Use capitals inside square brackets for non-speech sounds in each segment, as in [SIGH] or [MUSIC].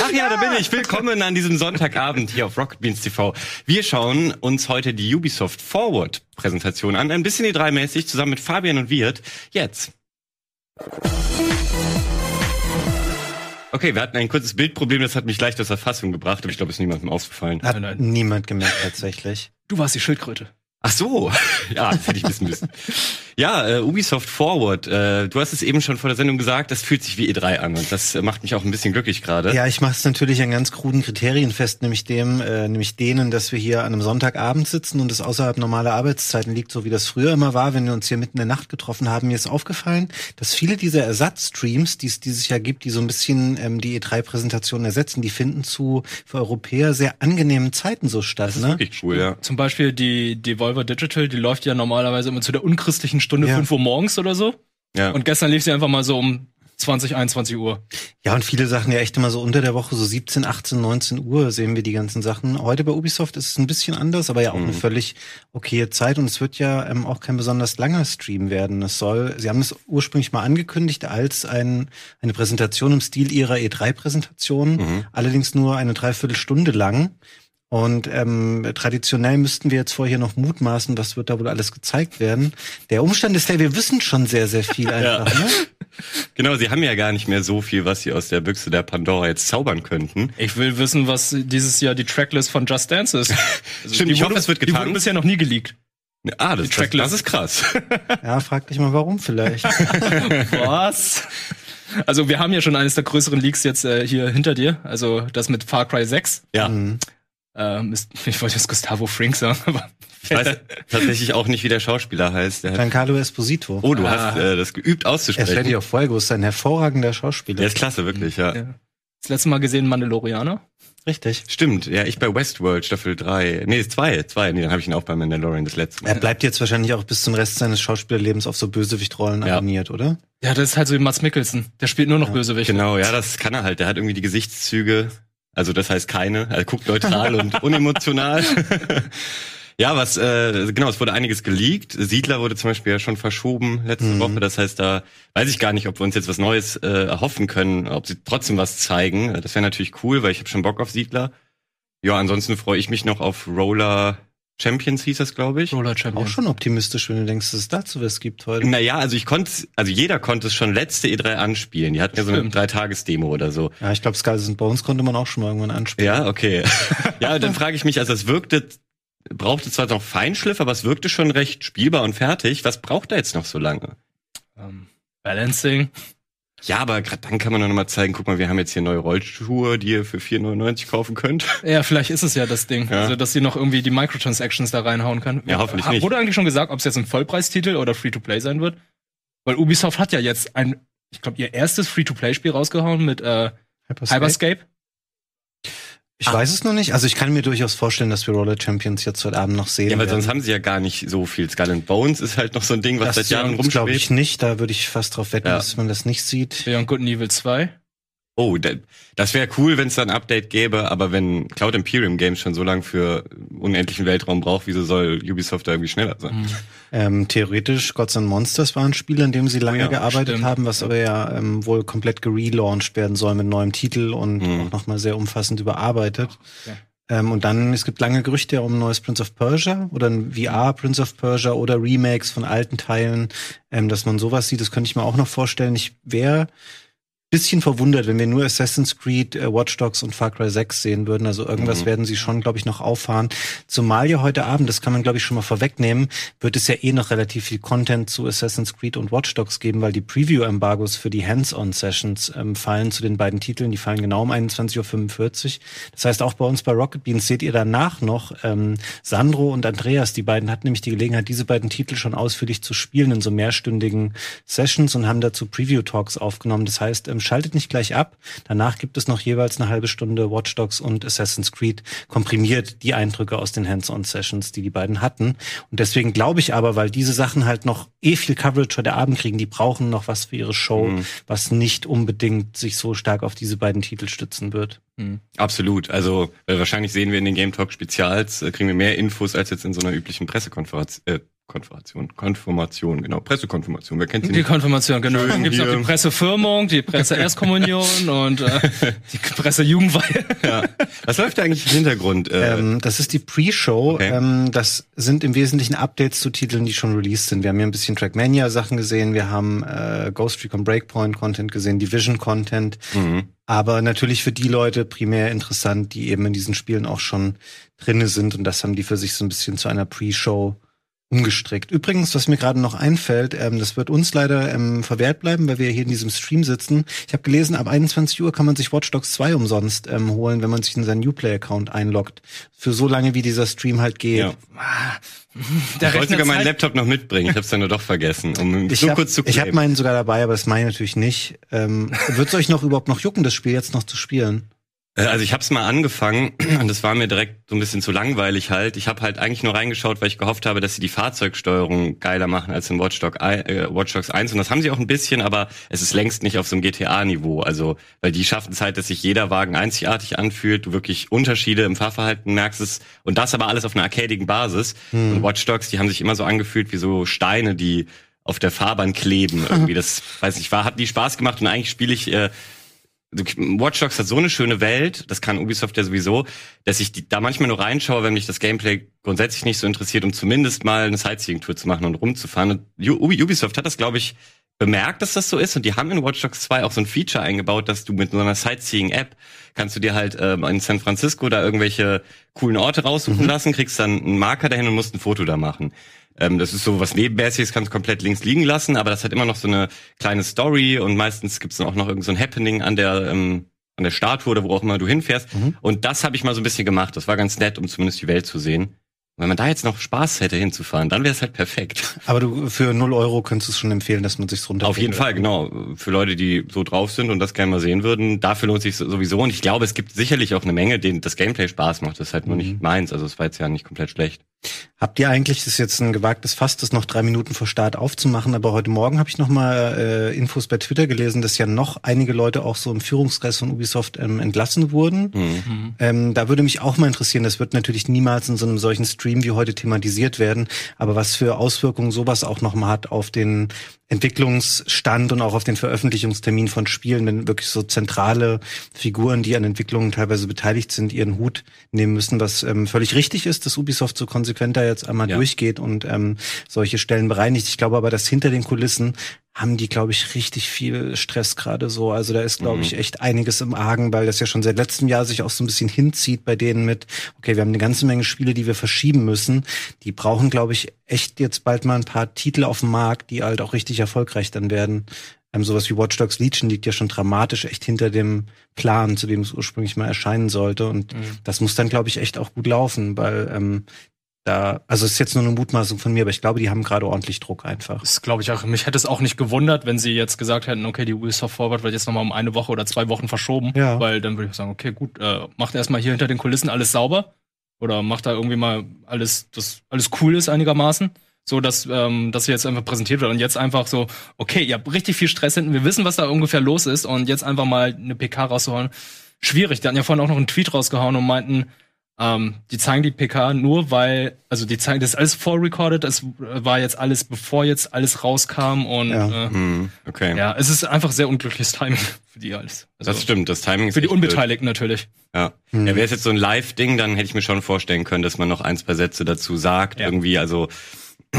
Ach ja, da bin ich. Willkommen an diesem Sonntagabend hier auf Rocket Beans TV. Wir schauen uns heute die Ubisoft Forward Präsentation an. Ein bisschen E3-mäßig zusammen mit Fabian und Wirt. Jetzt. Okay, wir hatten ein kurzes Bildproblem, das hat mich leicht aus der Fassung gebracht, aber ich glaube, es ist niemandem aufgefallen. Hat niemand gemerkt tatsächlich. Du warst die Schildkröte. Ach so, [LAUGHS] ja, das hätte ich wissen müssen. Ja, äh, Ubisoft Forward. Äh, du hast es eben schon vor der Sendung gesagt, das fühlt sich wie E3 an und das macht mich auch ein bisschen glücklich gerade. Ja, ich mache es natürlich an ganz kruden Kriterien fest, nämlich dem, äh, nämlich denen, dass wir hier an einem Sonntagabend sitzen und es außerhalb normaler Arbeitszeiten liegt, so wie das früher immer war, wenn wir uns hier mitten in der Nacht getroffen haben. Mir ist aufgefallen, dass viele dieser Ersatzstreams, die es dieses Jahr gibt, die so ein bisschen ähm, die E3-Präsentation ersetzen, die finden zu für Europäer sehr angenehmen Zeiten so statt. Das ist ne? wirklich cool, ja. Zum Beispiel die Devolver Digital, die läuft ja normalerweise immer zu der unchristlichen Stunde Ja. 5 Uhr morgens oder so. ja. Und gestern lief sie einfach mal so um 20, 21 Uhr. Ja, und viele Sachen ja echt immer so unter der Woche, so 17, 18, 19 Uhr sehen wir die ganzen Sachen. Heute bei Ubisoft ist es ein bisschen anders, aber ja auch eine völlig okaye Zeit und es wird ja ähm, auch kein besonders langer Stream werden. Es soll, sie haben es ursprünglich mal angekündigt als ein, eine Präsentation im Stil ihrer E3-Präsentation, allerdings nur eine Dreiviertelstunde lang. Und ähm, traditionell müssten wir jetzt vorher noch mutmaßen, was wird da wohl alles gezeigt werden. Der Umstand ist der, wir wissen schon sehr, sehr viel [LAUGHS] einfach. Ne? Genau, sie haben ja gar nicht mehr so viel, was sie aus der Büchse der Pandora jetzt zaubern könnten. Ich will wissen, was dieses Jahr die Tracklist von Just Dance ist. [LAUGHS] Also Stimmt, die ich hoffe, es wird Die wurde bisher noch nie geleakt. Ah, das, das, Tracklist. das ist krass. [LAUGHS] Ja, frag dich mal, warum vielleicht. Was? Also wir haben ja schon eines der größeren Leaks jetzt äh, hier hinter dir. Also das mit Far Cry 6. ja. Ähm, ist, [LAUGHS] ich wollte jetzt Gustavo Frink sagen, aber Ich weiß tatsächlich auch nicht, wie der Schauspieler heißt. Der Giancarlo Esposito. oh, du Ah. hast äh, das geübt Er ist auszusprechen. Ready of Fuego, ist ein hervorragender Schauspieler. Der ist klasse, wirklich, ja. Ja. das letzte Mal gesehen Mandalorianer. Richtig. Stimmt, ja, ich bei Westworld Staffel 3. Nee, zwei, zwei. Nee, dann habe ich ihn auch bei Mandalorian das letzte Mal. Er bleibt jetzt wahrscheinlich auch bis zum Rest seines Schauspielerlebens auf so Bösewichtrollen Ja. abonniert, oder? Ja, das ist halt so wie Mats Mikkelsen. Der spielt nur noch Bösewicht. Genau, ja, das kann er halt. Der hat irgendwie die Gesichtszüge, also das heißt keine, er guckt neutral und [LAUGHS] unemotional. [LAUGHS] ja, was, äh, genau, es wurde einiges geleakt. Siedler wurde zum Beispiel ja schon verschoben letzte Mhm. Woche. Das heißt, da weiß ich gar nicht, ob wir uns jetzt was Neues äh, erhoffen können, ob sie trotzdem was zeigen. Das wäre natürlich cool, weil ich habe schon Bock auf Siedler. Ja, ansonsten freue ich mich noch auf Roller Champions hieß das, glaube ich. Roller Champion. Auch schon optimistisch, wenn du denkst, dass es dazu was gibt heute. Naja, also ich konnte, also jeder konnte es schon letzte E3 anspielen. Die hatten ja so eine. Drei-Tages-Demo oder so. Ja, ich glaube, Skulls and Bones konnte man auch schon mal irgendwann anspielen. Ja, okay. [LAUGHS] ja, dann frage ich mich, also es wirkte, brauchte zwar noch Feinschliff, aber es wirkte schon recht spielbar und fertig. Was braucht er jetzt noch so lange? Ähm, Balancing. Ja, aber gerade dann kann man doch noch mal zeigen, guck mal, wir haben jetzt hier neue Rollschuhe, die ihr für 4,99 kaufen könnt. Ja, vielleicht ist es ja das Ding. Ja. Also, dass sie noch irgendwie die Microtransactions da reinhauen können. Ja, hoffentlich Ha- nicht. Wurde eigentlich schon gesagt, ob es jetzt ein Vollpreistitel oder Free-to-Play sein wird? Weil Ubisoft hat ja jetzt ein, ich glaube, ihr erstes Free-to-Play-Spiel rausgehauen mit äh, Hyperscape? Hyperscape. Ich weiß es noch nicht. Also ich kann mir durchaus vorstellen, dass wir Roller Champions jetzt heute Abend noch sehen. Ja, weil werden. sonst haben sie ja gar nicht so viel. Skull and Bones ist halt noch so ein Ding, was das seit Jahren glaube rumschwebt. ich nicht. Da würde ich fast drauf wetten, Ja. dass man das nicht sieht. Beyond Good and Evil 2. Oh, da- das wäre cool, wenn es da ein Update gäbe, aber wenn Cloud Imperium Games schon so lange für unendlichen Weltraum braucht, wieso soll Ubisoft da irgendwie schneller sein? Ähm, theoretisch Gods and Monsters war ein Spiel, an dem sie lange Oh ja, gearbeitet stimmt. haben, was aber ja ähm, wohl komplett gelauncht werden soll mit neuem Titel und Mhm. auch nochmal sehr umfassend überarbeitet. Okay. Ähm, und dann, es gibt lange Gerüchte um ein neues Prince of Persia oder ein VR Prince of Persia oder Remakes von alten Teilen, ähm, dass man sowas sieht, das könnte ich mir auch noch vorstellen. Ich wäre bisschen verwundert, wenn wir nur Assassin's Creed, äh, Watch Dogs und Far Cry 6 sehen würden. Also irgendwas Mhm. werden sie schon, glaube ich, noch auffahren. Zumal ja heute Abend, das kann man, glaube ich, schon mal vorwegnehmen, wird es ja eh noch relativ viel Content zu Assassin's Creed und Watch Dogs geben, weil die Preview-Embargos für die Hands-on-Sessions ähm, fallen zu den beiden Titeln. Die fallen genau um 21.45 Uhr. Das heißt, auch bei uns bei Rocket Beans seht ihr danach noch ähm, Sandro und Andreas. Die beiden hatten nämlich die Gelegenheit, diese beiden Titel schon ausführlich zu spielen in so mehrstündigen Sessions und haben dazu Preview-Talks aufgenommen. Das heißt, ähm, schaltet nicht gleich ab. Danach gibt es noch jeweils eine halbe Stunde Watch Dogs und Assassin's Creed komprimiert die Eindrücke aus den Hands-on-Sessions, die die beiden hatten. Und deswegen glaube ich aber, weil diese Sachen halt noch eh viel Coverage heute Abend kriegen, die brauchen noch was für ihre Show, Mhm. was nicht unbedingt sich so stark auf diese beiden Titel stützen wird. Absolut. Also äh, wahrscheinlich sehen wir in den Game Talk Spezials, äh, kriegen wir mehr Infos als jetzt in so einer üblichen Pressekonferenz. Äh, Konfirmation, Konfirmation, genau, Pressekonfirmation. Wer kennt sie Die nicht? Konfirmation, genau. Schön Dann gibt's noch die Pressefirmung, die Presse-Erstkommunion [LAUGHS] und äh, die Presse-Jugendweihe. Ja. Was läuft da eigentlich im Hintergrund? Äh, Ähm, das ist die Pre-Show. Okay. Ähm, das sind im Wesentlichen Updates zu Titeln, die schon released sind. Wir haben hier ein bisschen Trackmania-Sachen gesehen, wir haben äh, Ghost Recon Breakpoint-Content gesehen, Division-Content. mhm. Aber natürlich für die Leute primär interessant, die eben in diesen Spielen auch schon drinne sind. Und das haben die für sich so ein bisschen zu einer Pre-Show umgestrickt. Übrigens, was mir gerade noch einfällt, ähm, das wird uns leider ähm, verwehrt bleiben, weil wir hier in diesem Stream sitzen. Ich habe gelesen, ab 21 Uhr kann man sich Watch Dogs 2 umsonst ähm, holen, wenn man sich in seinen Uplay-Account einloggt. Für so lange, wie dieser Stream halt geht. Ja. Der Ich wollte sogar meinen Laptop noch mitbringen. Ich habe es dann nur doch vergessen, um [LAUGHS] Ich so habe kurz zu hab claimen. meinen sogar dabei, aber das meine ich natürlich nicht. Ähm, Wird es euch noch überhaupt noch jucken, das Spiel jetzt noch zu spielen? Äh, Also ich habe es mal angefangen [CLEARS THROAT] und es war mir direkt so ein bisschen zu langweilig halt. Ich habe halt eigentlich nur reingeschaut, weil ich gehofft habe, dass sie die Fahrzeugsteuerung geiler machen als in Watch, Dog, äh, Watch Dogs 1 und das haben sie auch ein bisschen, aber es ist längst nicht auf so einem GTA-Niveau. Also weil die schaffen es halt, dass sich jeder Wagen einzigartig anfühlt, du wirklich Unterschiede im Fahrverhalten merkst es und das aber alles auf einer arcadigen Basis. Und Watch Dogs, die haben sich immer so angefühlt wie so Steine, die auf der Fahrbahn kleben irgendwie. Das weiß ich, war hat nie Spaß gemacht und eigentlich spiele ich äh, Watch Dogs hat so eine schöne Welt, das kann Ubisoft ja sowieso, dass ich die, da manchmal nur reinschaue, wenn mich das Gameplay grundsätzlich nicht so interessiert, um zumindest mal eine Sightseeing-Tour zu machen und rumzufahren. Und Ubisoft hat das, glaube ich, bemerkt, dass das so ist und die haben in Watch Dogs 2 auch so ein Feature eingebaut, dass du mit so einer Sightseeing-App kannst du dir halt ähm, in San Francisco da irgendwelche coolen Orte raussuchen lassen, kriegst dann einen Marker dahin und musst ein Foto da machen. Ähm, das ist so was Nebenmäßiges, kannst du komplett links liegen lassen, aber das hat immer noch so eine kleine Story und meistens gibt's dann auch noch irgend so ein Happening an der ähm, an der Statue oder wo auch immer du hinfährst. Und das habe ich mal so ein bisschen gemacht. Das war ganz nett, um zumindest die Welt zu sehen. Und wenn man da jetzt noch Spaß hätte hinzufahren, dann wäre es halt perfekt. [LAUGHS] Aber du für 0 Euro könntest du es schon empfehlen, dass man sich's runter. Auf jeden Fall, genau. Für Leute, die so drauf sind und das gerne mal sehen würden, dafür lohnt sich sowieso. Und ich glaube, es gibt sicherlich auch eine Menge, denen das Gameplay Spaß macht. Das ist halt nur nicht meins. Also es war jetzt ja nicht komplett schlecht. Habt ihr eigentlich, das ist jetzt ein gewagtes Fass, das noch drei Minuten vor Start aufzumachen, aber heute Morgen habe ich noch mal äh, Infos bei Twitter gelesen, dass ja noch einige Leute auch so im Führungskreis von Ubisoft ähm, entlassen wurden. Mhm. Ähm, da würde mich auch mal interessieren, das wird natürlich niemals in so einem solchen Stream wie heute thematisiert werden, aber was für Auswirkungen sowas auch noch mal hat auf den Entwicklungsstand und auch auf den Veröffentlichungstermin von Spielen, wenn wirklich so zentrale Figuren, die an Entwicklungen teilweise beteiligt sind, ihren Hut nehmen müssen, was ähm, völlig richtig ist, dass Ubisoft so konsequent da jetzt einmal Ja. durchgeht und ähm, solche Stellen bereinigt. Ich glaube aber, dass hinter den Kulissen haben die, glaube ich, richtig viel Stress gerade so. Also da ist, glaube ich, echt einiges im Argen, weil das ja schon seit letztem Jahr sich auch so ein bisschen hinzieht bei denen mit, okay, wir haben eine ganze Menge Spiele, die wir verschieben müssen. Die brauchen, glaube ich, echt jetzt bald mal ein paar Titel auf dem Markt, die halt auch richtig erfolgreich dann werden. Ähm, sowas wie Watch Dogs Legion liegt ja schon dramatisch echt hinter dem Plan, zu dem es ursprünglich mal erscheinen sollte. Und das muss dann, glaube ich, echt auch gut laufen, weil ähm, da, also es ist jetzt nur eine Mutmaßung von mir, aber ich glaube, die haben gerade ordentlich Druck einfach. Das glaube ich auch. Mich hätte es auch nicht gewundert, wenn sie jetzt gesagt hätten, okay, die Ubisoft Forward wird jetzt nochmal um eine Woche oder zwei Wochen verschoben. Ja. Weil dann würde ich sagen, okay, gut, äh, macht erstmal hier hinter den Kulissen alles sauber. Oder macht da irgendwie mal alles, das alles cool ist einigermaßen. So, dass, ähm, dass sie jetzt einfach präsentiert wird und jetzt einfach so, okay, ihr habt richtig viel Stress hinten, wir wissen, was da ungefähr los ist und jetzt einfach mal eine PK rauszuhauen. Schwierig. Die hatten ja vorhin auch noch einen Tweet rausgehauen und meinten, ähm, die zeigen die PK nur, weil, also die zeigen, das ist alles vorrecorded, es war jetzt alles, bevor jetzt alles rauskam und Ja. äh, Hm, okay. ja es ist einfach sehr unglückliches Timing [LAUGHS] für die alles. Also, Das stimmt, das Timing ist Für die echt blöd. Unbeteiligten natürlich. Ja. Mhm. ja Wäre es jetzt so ein Live-Ding, dann hätte ich mir schon vorstellen können, dass man noch ein, zwei Sätze dazu sagt. Ja. Irgendwie, also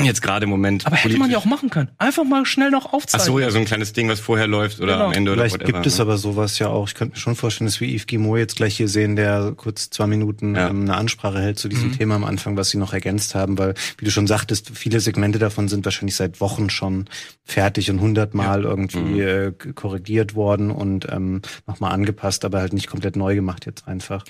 jetzt gerade im Moment. Aber hätte man ja auch machen können. Einfach mal schnell noch Ach aufzeigen. so, ja, so ein kleines Ding, was vorher läuft oder Genau. am Ende Vielleicht oder gibt whatever, es ne? aber sowas ja auch. Ich könnte mir schon vorstellen, dass wir Yves Guillemot jetzt gleich hier sehen, der kurz zwei Minuten Ja. ähm, eine Ansprache hält zu diesem Mhm. Thema am Anfang, was sie noch ergänzt haben, weil, wie du schon sagtest, viele Segmente davon sind wahrscheinlich seit Wochen schon fertig und hundertmal irgendwie Mhm. äh, korrigiert worden und ähm, nochmal angepasst, aber halt nicht komplett neu gemacht jetzt einfach.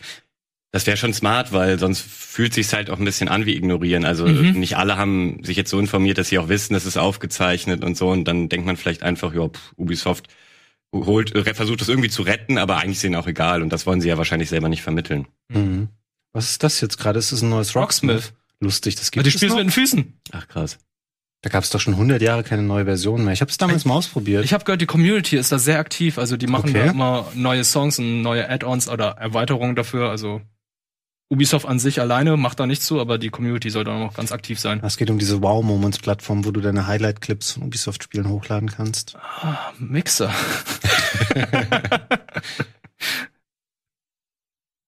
Das wäre schon smart, weil sonst fühlt sich's halt auch ein bisschen an wie ignorieren. Also Mhm. nicht alle haben sich jetzt so informiert, dass sie auch wissen, es ist aufgezeichnet und so. Und dann denkt man vielleicht einfach, ja, pff, Ubisoft holt, äh, versucht das irgendwie zu retten, aber eigentlich ist ihnen auch egal. Und das wollen sie ja wahrscheinlich selber nicht vermitteln. Mhm. Was ist das jetzt gerade? Ist das ein neues Rocksmith? Rocksmith. Lustig, das Aber gibt die es spielst noch? mit den Füßen. Ach krass. Da gab es doch schon 100 Jahre keine neue Version mehr. Ich habe es damals mal ausprobiert. Ich habe gehört, die Community ist da sehr aktiv. Also die machen Okay. da immer neue Songs und neue Add-ons oder Erweiterungen dafür. Also Ubisoft an sich alleine macht da nichts zu, aber die Community soll da noch ganz aktiv sein. Es geht um diese Wow-Moments-Plattform, wo du deine Highlight-Clips von Ubisoft-Spielen hochladen kannst. Ah, Mixer. [LAUGHS]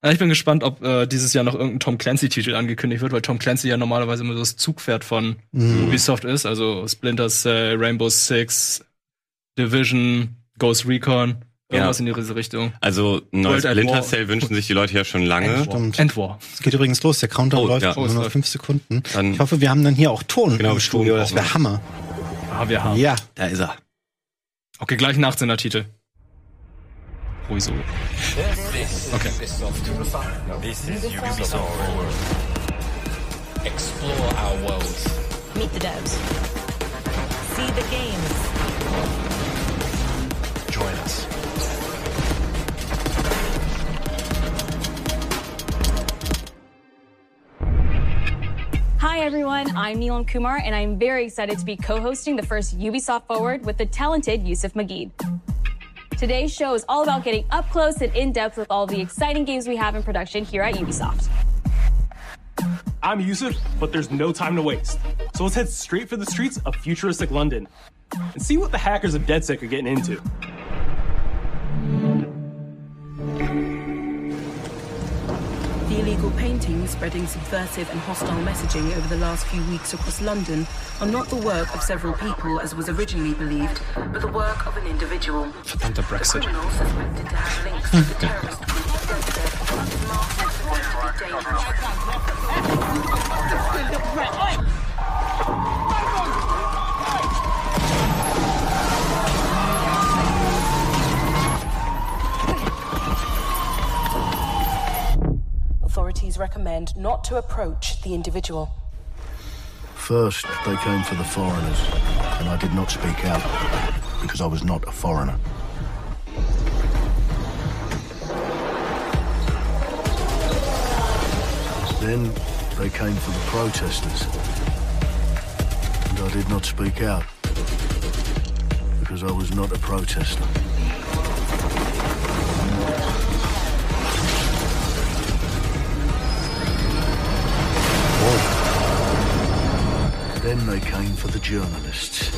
Ich bin gespannt, ob äh, dieses Jahr noch irgendein Tom Clancy-Titel angekündigt wird, weil Tom Clancy ja normalerweise immer so das Zugpferd von Mhm. Ubisoft ist. Also Splinter Cell, Rainbow Six, Division, Ghost Recon, irgendwas in diese Richtung. Also ein neues Splinter War. Cell wünschen sich die Leute ja schon lange. Stimmt. Endwar. Es geht übrigens los. Der Countdown Oh, läuft ja. nur Oh, noch fünf Sekunden. Dann- ich hoffe, wir haben dann hier auch Ton Genau, im Studio. Das wäre Hammer. Ah, wir haben. Ja. Da ist er. Okay, gleich ein 18er Titel. Ruhig so. Okay. This is Ubisoft. Explore our worlds. Meet the devs. See the games. Join us. Hi everyone, I'm Neelam Kumar and I'm very excited to be co-hosting the first Ubisoft Forward with the talented Yusuf Magid. Today's show is all about getting up close and in depth with all the exciting games we have in production here at Ubisoft. I'm Yusuf, but there's no time to waste. So let's head straight for the streets of futuristic London and see what the hackers of DedSec are getting into. The illegal paintings spreading subversive and hostile messaging over the last few weeks across London are not the work of several people as was originally believed, but the work of an individual. Verdammter Brexit. Criminal suspected to have links to the terrorist group DedSec is marked as potentially dangerous. Authorities recommend not to approach the individual. First, they came for the foreigners, and I did not speak out because I was not a foreigner. Then they came for the protesters, and I did not speak out because I was not a protester. Then they came for the journalists.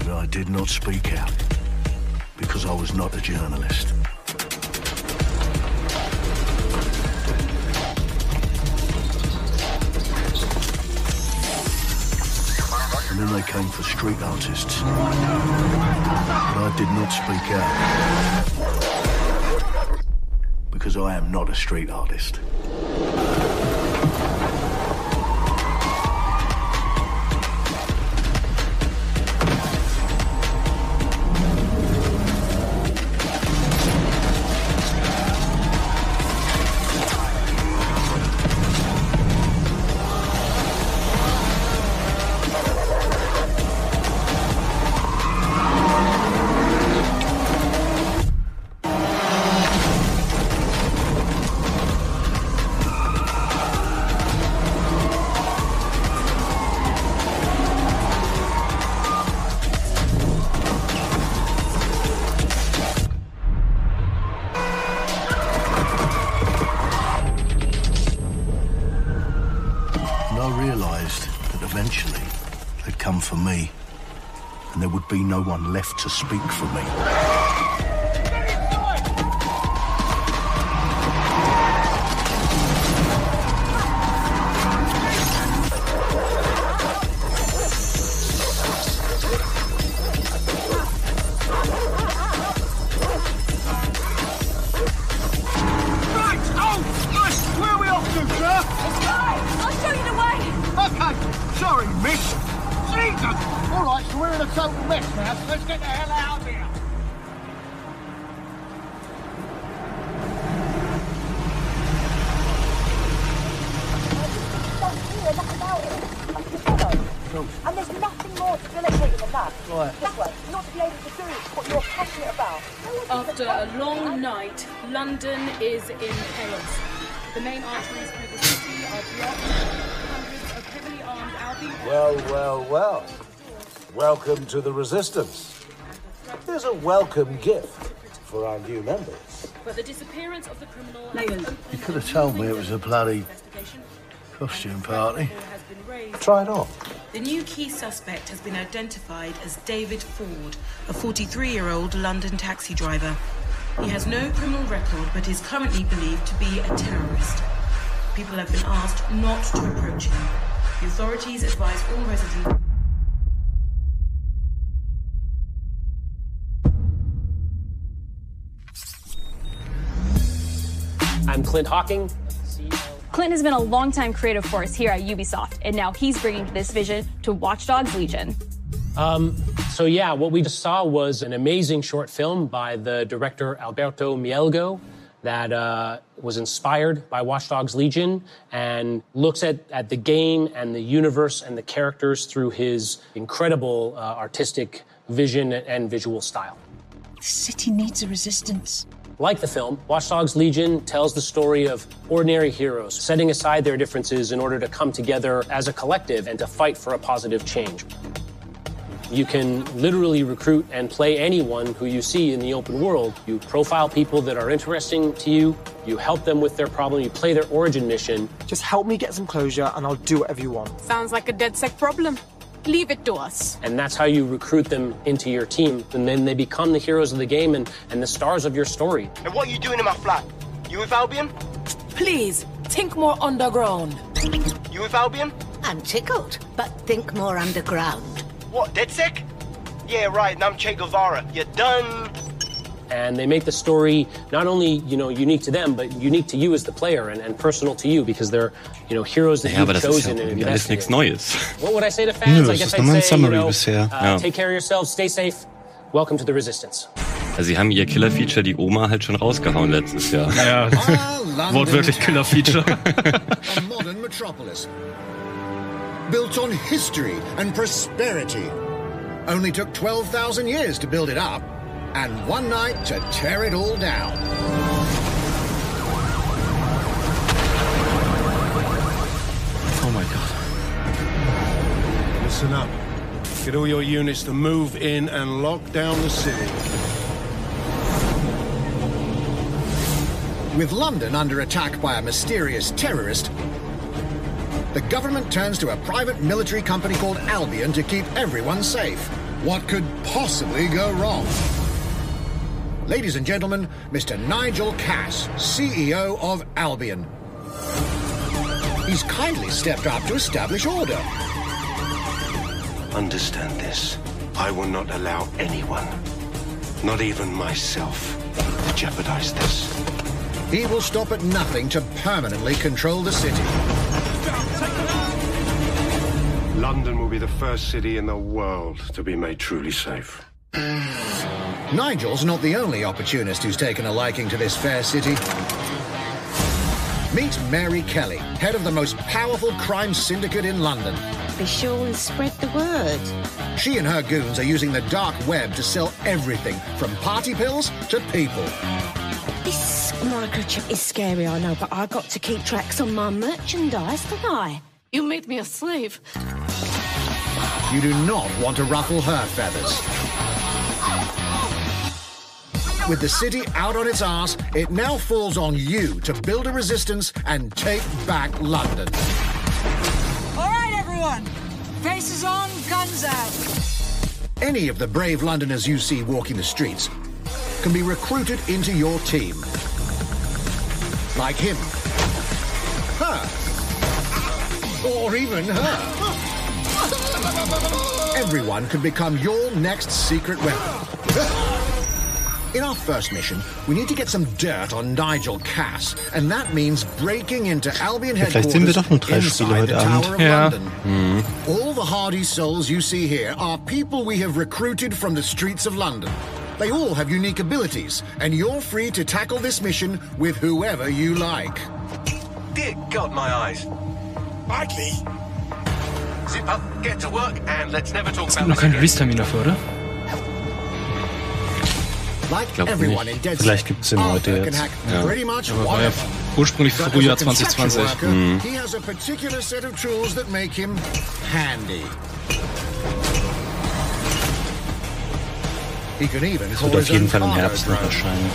And I did not speak out because I was not a journalist. And then they came for street artists. But I did not speak out because I am not a street artist. No one left to speak for me. Well. To the Resistance. There's a welcome gift for our new members. But the disappearance of the criminal You could have told me it was a bloody costume party. Try it on. The new key suspect has been identified as David Ford, a 43 year old London taxi driver. He has no criminal record but is currently believed to be a terrorist. People have been asked not to approach him. The authorities advise all residents. Clint Hawking. Clint has been a longtime creative force here at Ubisoft, and now he's bringing this vision to Watch Dogs Legion. Um, so yeah, what we just saw was an amazing short film by the director Alberto Mielgo that uh, was inspired by Watch Dogs Legion and looks at, at the game and the universe and the characters through his incredible uh, artistic vision and visual style. The city needs a resistance. Like the film, Watch Dogs Legion tells the story of ordinary heroes setting aside their differences in order to come together as a collective and to fight for a positive change. You can literally recruit and play anyone who you see in the open world. You profile people that are interesting to you, you help them with their problem, you play their origin mission. Just help me get some closure and I'll do whatever you want. Sounds like a dead sec problem. Leave it to us. And that's how you recruit them into your team. And then they become the heroes of the game and, and the stars of your story. And what are you doing in my flat? You with Albion? Please, think more underground. You with Albion? I'm tickled, but think more underground. What, DedSec? Yeah, right, and I'm Che Guevara. You're done. And they make the story not only you know unique to them but unique to you as the player and, and personal to you because they're you know heroes that Ja, you've das ist ja chosen and irgendwie alles invested nichts in. Neues. What would I say to Nö, fans? I guess I'd nur ein say, you Summary know, bisher. uh, Ja. take care of yourselves, stay safe. Welcome to the Resistance. Also sie haben ihr Killer-Feature, die Oma, halt schon rausgehauen letztes Jahr. Ja, [LAUGHS] wortwörtlich Killer-Feature. [LAUGHS] a modern metropolis. Built on history and prosperity. Only took 12,000 years to build it up, and one night to tear it all down. Oh my god. Listen up. Get all your units to move in and lock down the city. With London under attack by a mysterious terrorist, the government turns to a private military company called Albion to keep everyone safe. What could possibly go wrong? Ladies and gentlemen, Mr. Nigel Cass, CEO of Albion. He's kindly stepped up to establish order. Understand this. I will not allow anyone, not even myself, to jeopardize this. He will stop at nothing to permanently control the city. London will be the first city in the world to be made truly safe. [SIGHS] [SIGHS] Nigel's not the only opportunist who's taken a liking to this fair city. Meet Mary Kelly, head of the most powerful crime syndicate in London. Be sure and spread the word. She and her goons are using the dark web to sell everything from party pills to people. This microchip is scary, I know, but I got to keep tracks on my merchandise, don't I? You made me a slave. You do not want to ruffle her feathers. With the city out on its arse, it now falls on you to build a resistance and take back London. All right, everyone. Faces on, guns out. Any of the brave Londoners you see walking the streets can be recruited into your team. Like him. Her. Or even her. Everyone can become your next secret weapon. [LAUGHS] In our first mission, we need to get some dirt on Nigel Cass, and that means breaking into Albion Ja, vielleicht sehen wir headquarters doch nur drei Spiele inside the heute Tower Abend. of Ja. London. Hm. All the hardy souls you see here are people we have recruited from the streets of London. They all have unique abilities, and you're free to tackle this mission with whoever you like. Dear God, my eyes. Badly. Zip up, get to work, and let's never talk Es about gibt noch this keinen again. Release-Termin dafür, oder? Like glaub everyone nicht. in Dead Vielleicht gibt's den heute Arthur can jetzt. Ja. Aber war ja ursprünglich Frühjahr a construction 2020. worker, Mhm. He has a particular set of tools that make him handy. He can even Das wird auf jeden Fall im Herbst noch erscheinen.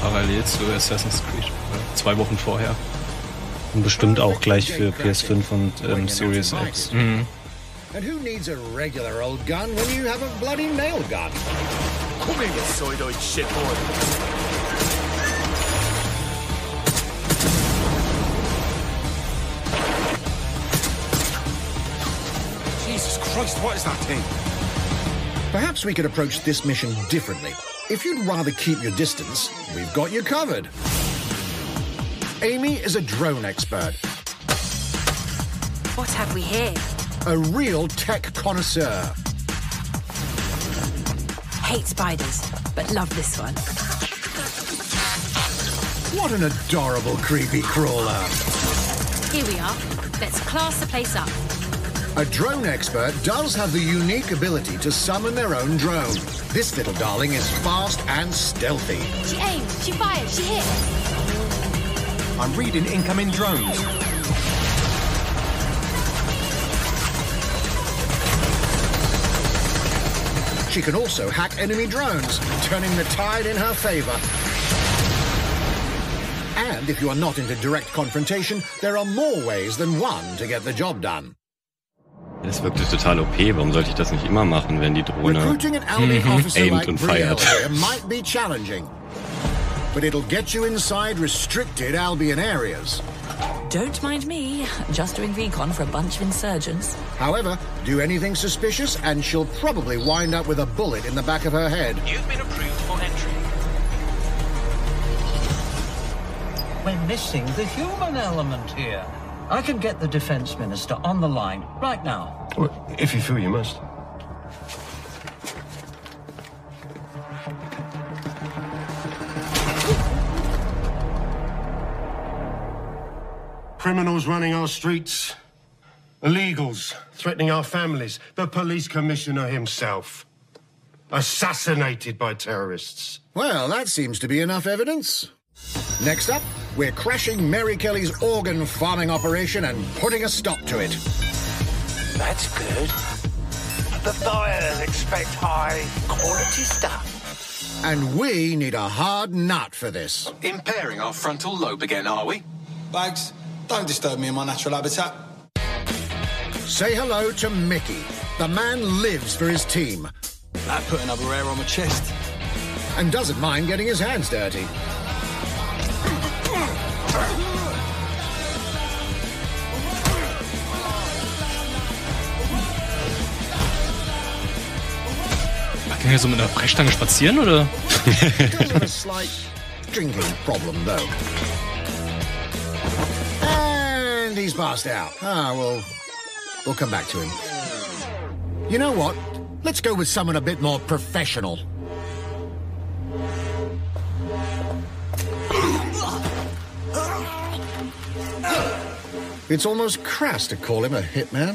Parallel zu Assassin's Creed. äh, Zwei Wochen vorher. Und bestimmt auch gleich für PS5 und ähm, Series X. Mhm. And who needs a regular old gun when you have a bloody nail gun? Come here, you soidoid shitboy. Jesus Christ, what is that thing? Perhaps we could approach this mission differently. If you'd rather keep your distance, we've got you covered. Amy is a drone expert, What have we here? a real tech connoisseur. Hate spiders, but love this one. What an adorable creepy crawler. Here we are. Let's class the place up. A drone expert does have the unique ability to summon their own drone. This little darling is fast and stealthy. She aims, she fires, she hits. I'm reading incoming drones. She can also hack enemy drones, turning the tide in her favor. And if you are not into direct confrontation, there are more ways than one to get the job done. Das wirkte total OP. Warum sollte ich das nicht immer machen, wenn die Drohne Recruiting an Albion [LAUGHS] officer aimed like und feiert? might be challenging, but it'll get you inside restricted Albion areas. Don't mind me, just doing recon for a bunch of insurgents. However, do anything suspicious and she'll probably wind up with a bullet in the back of her head. You've been approved for entry. We're missing the human element here. I can get the defense minister on the line right now. If you feel you must. Criminals running our streets, illegals threatening our families, the police commissioner himself, assassinated by terrorists. Well, that seems to be enough evidence. Next up, we're crashing Mary Kelly's organ farming operation and putting a stop to it. That's good. The buyers expect high quality stuff. And we need a hard nut for this. Impairing our frontal lobe again, are we? Bags, don't disturb me in my natural habitat. Say hello to Mickey. The man lives for his team That put another hair on my chest. and doesn't mind getting his hands dirty. Kann er so mit einer Brechstange spazieren, oder? [LAUGHS] he's passed out. Ah, well, we'll come back to him. You know what? Let's go with someone a bit more professional. It's almost crass to call him a hitman.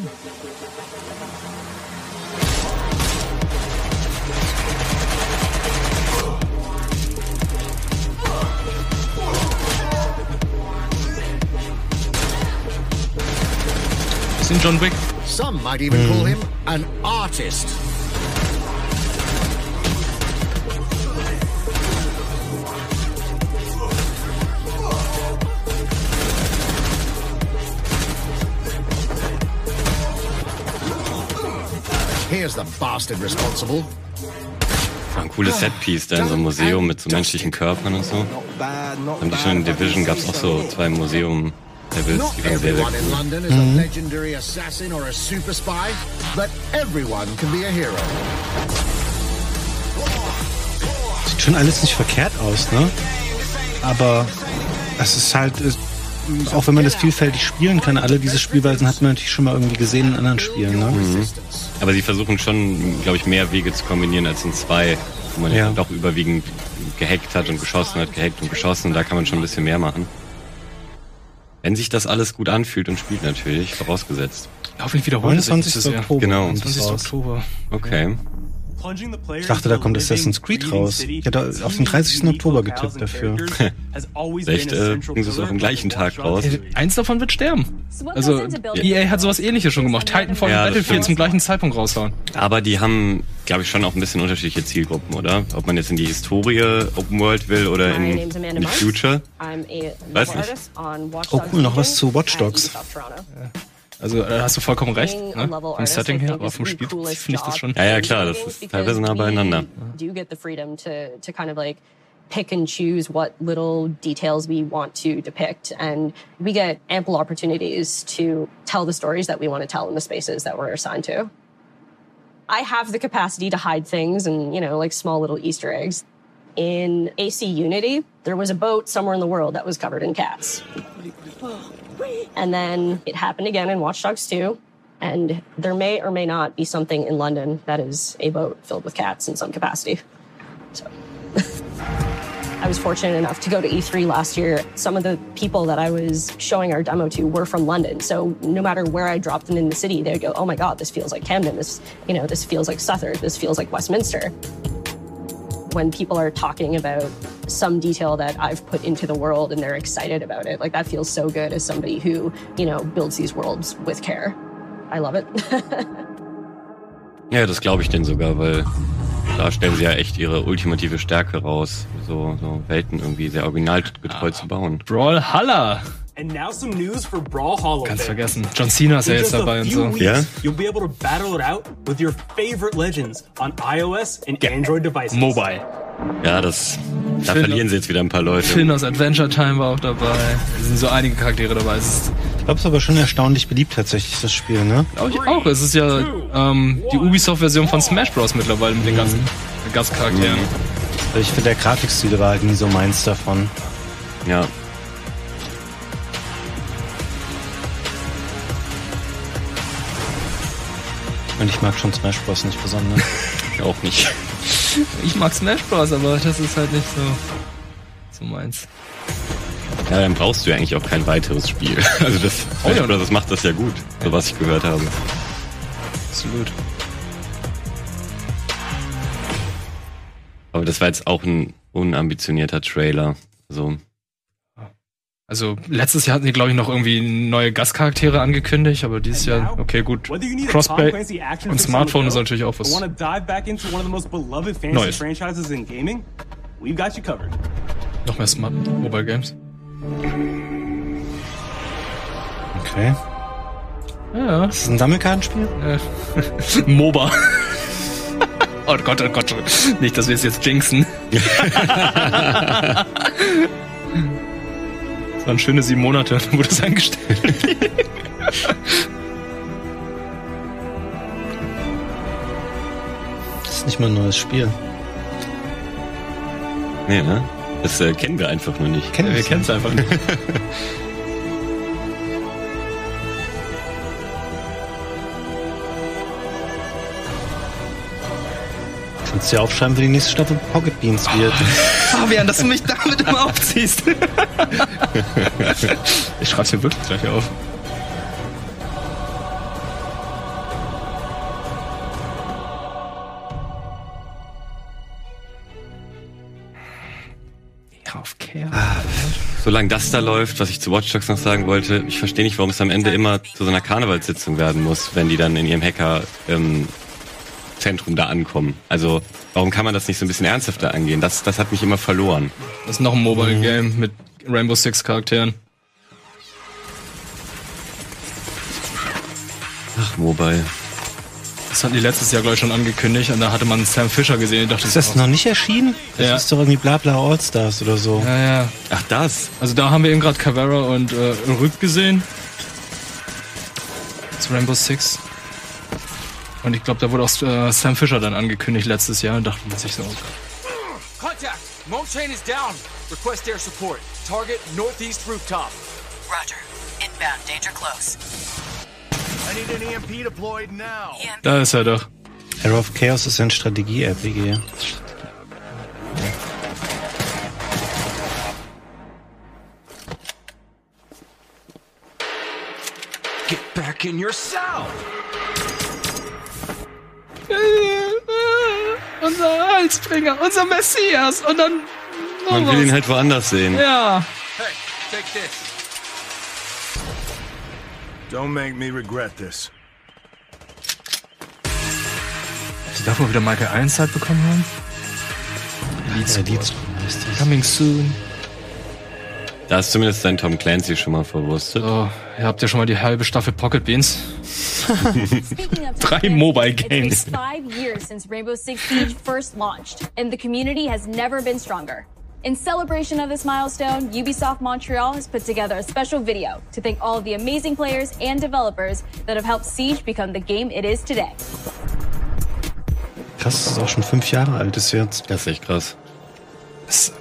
Sind John Wick? Some might even call him an artist. Here's the bastard responsible. War ein cooles Setpiece da in so einem Museum mit so menschlichen Körpern und so. Haben die schon in Division gab's auch so zwei Museum-Levels, Not everyone in. London is a legendary assassin or a super spy, but everyone can be a hero. Sieht schon alles nicht verkehrt aus, ne? Aber es ist halt, auch wenn man das vielfältig spielen kann, alle diese Spielweisen hat man natürlich schon mal irgendwie gesehen in anderen Spielen, ne? Mhm. Aber sie versuchen schon, glaube ich, mehr Wege zu kombinieren als in zwei, wo man ja. Ja. doch überwiegend gehackt hat und geschossen hat, gehackt und geschossen. Und da kann man schon ein bisschen mehr machen. Wenn sich das alles gut anfühlt und spielt natürlich, vorausgesetzt. Hoffentlich wiederholt es sich 29. dieses Jahr. Oktober. Genau. kommt es 20. raus. Oktober. Okay. Ich dachte, da kommt Assassin's Creed raus. Ich hätte auf den 30. Oktober getippt dafür. Vielleicht [LAUGHS] äh, bringen sie es auch am gleichen Tag raus. Eins davon wird sterben. Also, EA hat sowas ähnliches schon gemacht. Titanfall Ja, und Battlefield zum gleichen Zeitpunkt raushauen. Aber die haben glaube ich, schon auch ein bisschen unterschiedliche Zielgruppen, oder? Ob man jetzt in die Historie Open World will oder in, in die. Future. Weiß nicht. Oh cool, noch was zu Watch at Dogs. Toronto. Also da hast du vollkommen recht. Being Ne? Vom Setting I her, think aber is vom the Spiel coolest finde ich das job schon. Ja, ja, klar, das games ist because teilweise nah we beieinander. Do get the freedom to to kind of like pick and choose what little details we want to depict, and we get ample opportunities to tell the stories that we want to tell in the spaces that we're assigned to. I have the capacity to hide things and you know like small little Easter eggs. In AC Unity, there was a boat somewhere in the world that was covered in cats. And then it happened again in Watch Dogs 2. And there may or may not be something in London that is a boat filled with cats in some capacity. So [LAUGHS] I was fortunate enough to go to E3 last year. Some of the people that I was showing our demo to were from London. So no matter where I dropped them in the city, they'd go, "Oh my god, this feels like Camden. This, you know, this feels like Southwark. This feels like Westminster." When people are talking about some detail that I've put into the world and they're excited about it, like that feels so good as somebody who, you know, builds these worlds with care. I love it. [LAUGHS] Ja, das glaube ich denen sogar, weil da stellen sie ja echt ihre ultimative Stärke raus, so, so Welten irgendwie sehr originalgetreu zu bauen. Brawlhalla! And now some news for Brawlhalla. Ganz fans. vergessen. John Cena ist ja In jetzt just a dabei und few so. weeks, Ja? You'll be able to battle it out with your favorite legends on iOS and Android devices. Mobile. Ja, das, da Phil- verlieren sie jetzt wieder ein paar Leute. Finn aus Adventure Time war auch dabei. Es sind so einige Charaktere dabei. Es Ich glaube, es ist aber schon erstaunlich beliebt tatsächlich, das Spiel, ne? glaube ich, auch. Es ist ja ähm, die Ubisoft-Version von Smash Bros. mittlerweile mit den ganzen Gastcharakteren. Also ich finde, der Grafikstil war halt nie so meins davon. Ja. Und ich mag schon Smash Bros. nicht besonders. [LAUGHS] Ich auch nicht. Ich mag Smash Bros., aber das ist halt nicht so, so meins. Ja, dann brauchst du ja eigentlich auch kein weiteres Spiel. [LAUGHS] Also das, Oh ja. das macht das ja gut, so was ich gehört habe. Absolut. Aber das war jetzt auch ein unambitionierter Trailer. So. Also letztes Jahr hatten die, glaube ich, noch irgendwie neue Gastcharaktere angekündigt, aber dieses Jahr, okay, gut. Crossplay und Smartphone ist natürlich auch was. Neues. franchises in gaming? We've got you covered. Noch mehr Smart Mobile Games. Okay. Ja. Ist das ein Sammelkartenspiel? Äh, [LAUGHS] MOBA. [LAUGHS] oh Gott, oh Gott. Nicht, dass wir es jetzt jinxen. [LAUGHS] Das waren schöne sieben Monate, [LAUGHS] dann wurde es eingestellt. Das ist nicht mal ein neues Spiel. Nee, ne? Das äh, kennen wir einfach nur nicht. Kennen wir kennen es einfach nicht. [LAUGHS] Kannst du dir aufschreiben, wie die nächste Staffel Pocket Beans wird. [LAUGHS] Fabian, dass du mich damit immer aufziehst. [LAUGHS] ich schreib's mir wirklich gleich auf. Auf Care. Solange das da läuft, was ich zu Watch Dogs noch sagen wollte, ich verstehe nicht, warum es am Ende immer zu so einer Karnevalssitzung werden muss, wenn die dann in ihrem Hacker ähm, Zentrum da ankommen. Also warum kann man das nicht so ein bisschen ernsthafter angehen? Das, das hat mich immer verloren. Das ist noch ein Mobile Game mit Rainbow Six Charakteren. Ach, Mobile. Das hatten die letztes Jahr, glaube ich, schon angekündigt und da hatte man Sam Fisher gesehen. Ich dachte, Ist das noch nicht erschienen? Das Ja. ist doch irgendwie Blabla All-Stars oder so. Ja, ja. Ach, das? Also da haben wir eben gerade Cavera und äh, Rück gesehen. Zu Rainbow Six. Und ich glaube, da wurde auch äh, Sam Fisher dann angekündigt letztes Jahr und dachte man sich so, oh. Contact! Moan chain is down. Request air support. Target northeast rooftop. Roger. Inbound, danger close. I need an EMP deployed now. Da ist er doch. Arrow of Chaos ist ein Strategie-RPG. Get back in your cell! Unser Heilsbringer, unser Messias und dann Man will was. ihn halt woanders sehen. Ja. Hey, take this. Don't make me regret this. Die darf wohl wieder Michael Ironside bekommen haben. Heißt das. Coming soon. Da ist zumindest dein Tom Clancy schon mal verwurstet. So, ihr habt ja schon mal die halbe Staffel Pocket Beans. Speaking Drei Mobile Games. It's five years since Rainbow Six Siege first launched, and the community has never been stronger. In celebration of this milestone, Ubisoft Montreal has put together a special video to thank all of the amazing players and developers that have helped Siege become the game it is today. Krass, das ist auch schon fünf Jahre alt ist jetzt. Das ist echt krass. Das ist,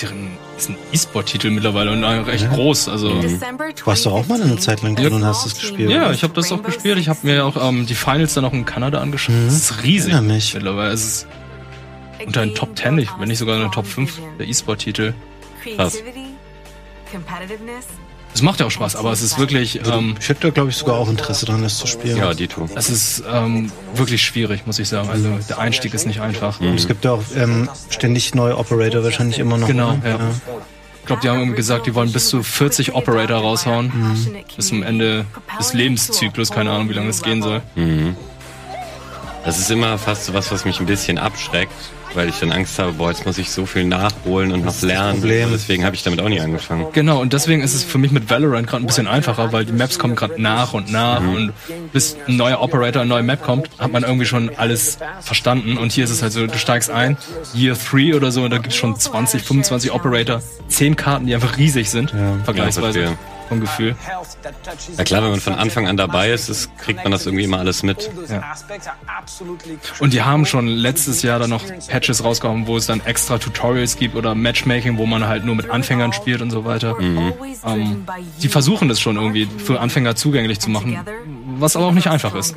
deren, ist ein E-Sport-Titel mittlerweile und recht Ja. groß. Also, Mhm. Du warst doch auch mal eine Zeit lang drin und hast es gespielt. Ja, oder? ich habe das auch gespielt. Ich habe mir auch ähm, die Finals dann auch in Kanada angeschaut. Mhm. Das ist riesig mich. mittlerweile. Es ist unter den Top 10, ich- wenn nicht sogar in den Top 5 der E-Sport-Titel. Krass. Es macht ja auch Spaß, aber es ist wirklich. Ähm, ich hätte, glaube ich, sogar auch Interesse daran, das zu spielen. Ja, Dito. Es ist ähm, wirklich schwierig, muss ich sagen. Also der Einstieg ist nicht einfach. Und es gibt ja auch ähm, ständig neue Operator, wahrscheinlich immer noch. Genau, oder? ja. Ich glaube, die haben irgendwie gesagt, die wollen bis zu 40 Operator raushauen. Bis zum Ende des Lebenszyklus. Keine Ahnung, wie lange das gehen soll. Mhm. Das ist immer fast so was, was mich ein bisschen abschreckt, weil ich dann Angst habe, boah, jetzt muss ich so viel nachholen und noch lernen. Problem. Deswegen habe ich damit auch nie angefangen. Genau, und deswegen ist es für mich mit Valorant gerade ein bisschen einfacher, weil die Maps kommen gerade nach und nach und bis ein neuer Operator, eine neue Map kommt, hat man irgendwie schon alles verstanden. Und hier ist es halt so, du steigst ein, Year 3 oder so, und da gibt es schon 20, 25 Operator, 10 Karten, die einfach riesig sind, vergleichsweise Ja. Vom Gefühl. Na klar, wenn man von Anfang an dabei ist, ist kriegt man das irgendwie immer alles mit. Ja. Und die haben schon letztes Jahr dann noch Patches rausgehauen, wo es dann extra Tutorials gibt oder Matchmaking, wo man halt nur mit Anfängern spielt und so weiter. Ähm, die versuchen das schon irgendwie für Anfänger zugänglich zu machen, was aber auch nicht einfach ist.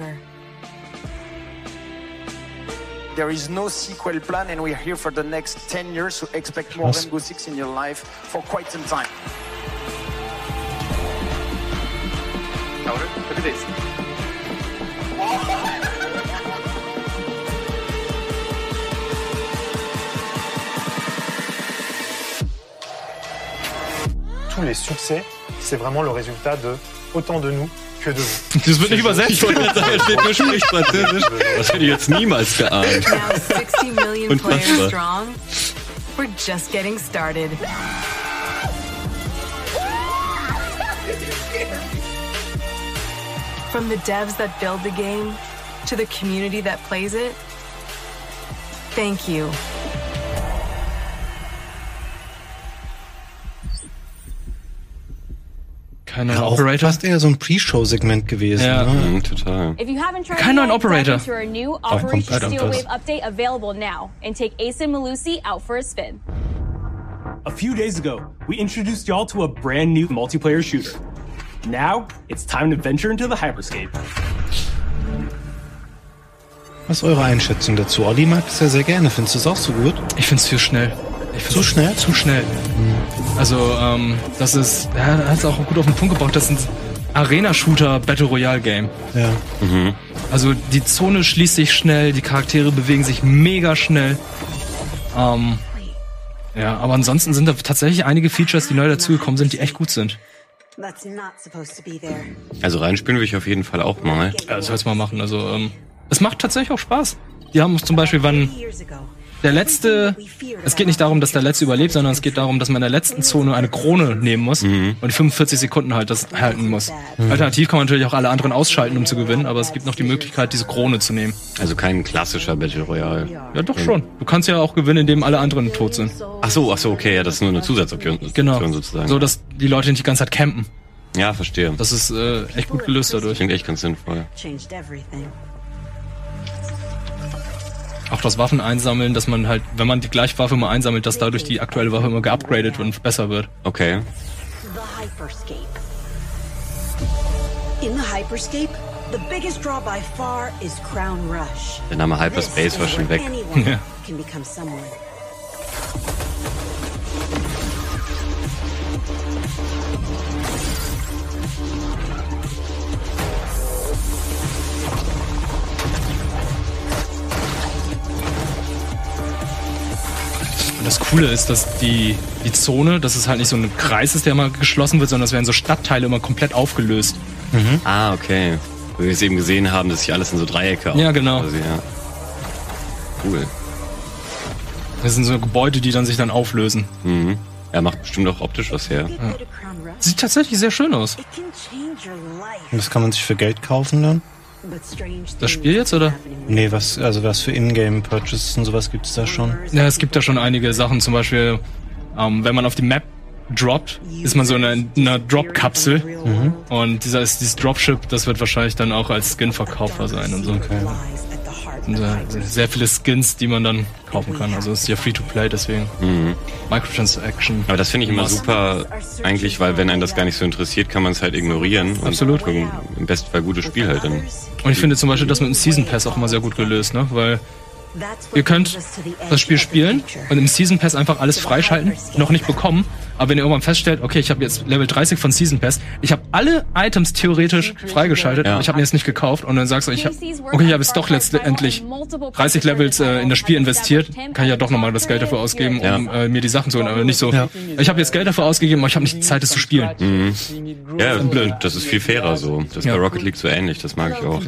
There is no sequel plan, and we're here for the next 10 years, so expect more. Rainbow Six in your life for quite some time. Tous les succès, c'est vraiment le résultat de autant de nous que de vous. [LAUGHS] Das wird nicht übersetzt. Ich wollte gerade sagen, steht nur spricht Französisch. Das hätte ich jetzt niemals geahnt. Now 60 million Unfassbar. players strong. We're just getting started. From the devs that build the game to the community that plays it, thank you. Kein Ja, Operator. fast eher so ein Pre-Show-Segment gewesen. Ja. Ne? Mhm, total. If you haven't tried Kein it neuen yet, Operator. dive into our new kommt Operation weiter, Steel das. Wave update available now and take Ace and Malusi out for a spin. A few days ago, we introduced y'all to a brand new multiplayer shooter. Now, it's time to venture into the hyperscape. Was ist eure Einschätzung dazu? Olli mag es ja sehr gerne. Findest du es auch so gut? Ich find's zu schnell. Ich find's Zu schnell? Zu schnell. Also, ähm, das ist, ja, er hat es auch gut auf den Punkt gebracht, das ist ein Arena-Shooter Battle Royale Game. Ja. Mhm. Also die Zone schließt sich schnell, die Charaktere bewegen sich mega schnell. Ähm, ja, aber ansonsten sind da tatsächlich einige Features, die neu dazugekommen sind, die echt gut sind. That's not supposed to be there. Also reinspielen will ich auf jeden Fall auch mal. Ja, das soll's mal machen. Also, ähm, es macht tatsächlich auch Spaß. Die haben zum Beispiel, wann der letzte, es geht nicht darum, dass der letzte überlebt, sondern es geht darum, dass man in der letzten Zone eine Krone nehmen muss und 45 Sekunden halt das halten muss. Mhm. Alternativ kann man natürlich auch alle anderen ausschalten, um zu gewinnen, aber es gibt noch die Möglichkeit, diese Krone zu nehmen. Also kein klassischer Battle Royale. Ja, doch schon. Du kannst ja auch gewinnen, indem alle anderen tot sind. Ach so, ach so, okay, ja, das ist nur eine Zusatzoption Genau. sozusagen. So, dass die Leute nicht die ganze Zeit campen. ja, verstehe. Das ist äh, echt gut gelöst dadurch. Klingt echt ganz sinnvoll. Auch das Waffen einsammeln, dass man halt, wenn man die gleiche Waffe immer einsammelt, dass dadurch die aktuelle Waffe immer geupgradet und besser wird. Okay. The hyperscape. In the hyperscape, the biggest draw by far is Crown Rush. Der Name Hyperspace war schon weg. [LAUGHS] Ja. Und das Coole ist, dass die, die Zone, dass es halt nicht so ein Kreis ist, der immer geschlossen wird, sondern es werden so Stadtteile immer komplett aufgelöst. Ah, okay. Wo wir es eben gesehen haben, dass sich alles in so Dreiecke Ja, genau. Quasi, ja. cool. Das sind so Gebäude, die dann sich dann auflösen. Mhm. Er macht bestimmt auch optisch was her. Ja. Sieht tatsächlich sehr schön aus. Und das kann man sich für Geld kaufen dann? Das Spiel jetzt, oder? Nee, was, also was für Ingame-Purchases und sowas gibt es da schon? Ja, es gibt da schon einige Sachen. Zum Beispiel, ähm, wenn man auf die Map droppt, ist man so in einer, einer Drop-Kapsel. Mhm. Und dieser ist dieses Dropship, das wird wahrscheinlich dann auch als Skin verkaufbar sein und so. Okay. Und, sehr viele Skins, die man dann kaufen kann. Also es ist ja Free-to-Play, deswegen. Mhm. Microtransaction. Aber das finde ich immer super, eigentlich, weil wenn einen das gar nicht so interessiert, kann man es halt ignorieren. Und Absolut. gucken, Im besten Fall gutes Spiel halt dann. Und ich finde zum Beispiel das mit dem Season Pass auch immer sehr gut gelöst, ne? Weil ihr könnt das Spiel spielen und im Season Pass einfach alles freischalten, noch nicht bekommen. Aber wenn ihr irgendwann feststellt, okay, ich habe jetzt Level 30 von Season Pass, ich habe alle Items theoretisch freigeschaltet, aber ich habe mir jetzt nicht gekauft und dann sagst du, ich hab, okay, ich habe jetzt doch letztendlich 30 Levels äh, in das Spiel investiert, kann ich ja doch nochmal das Geld dafür ausgeben, um äh, mir die Sachen zu holen, aber nicht so, ich habe jetzt Geld dafür ausgegeben, aber ich habe nicht die Zeit, es zu spielen. Mhm. Ja, blöd. Das ist viel fairer so. Das ist bei Rocket League so ähnlich, das mag ich auch.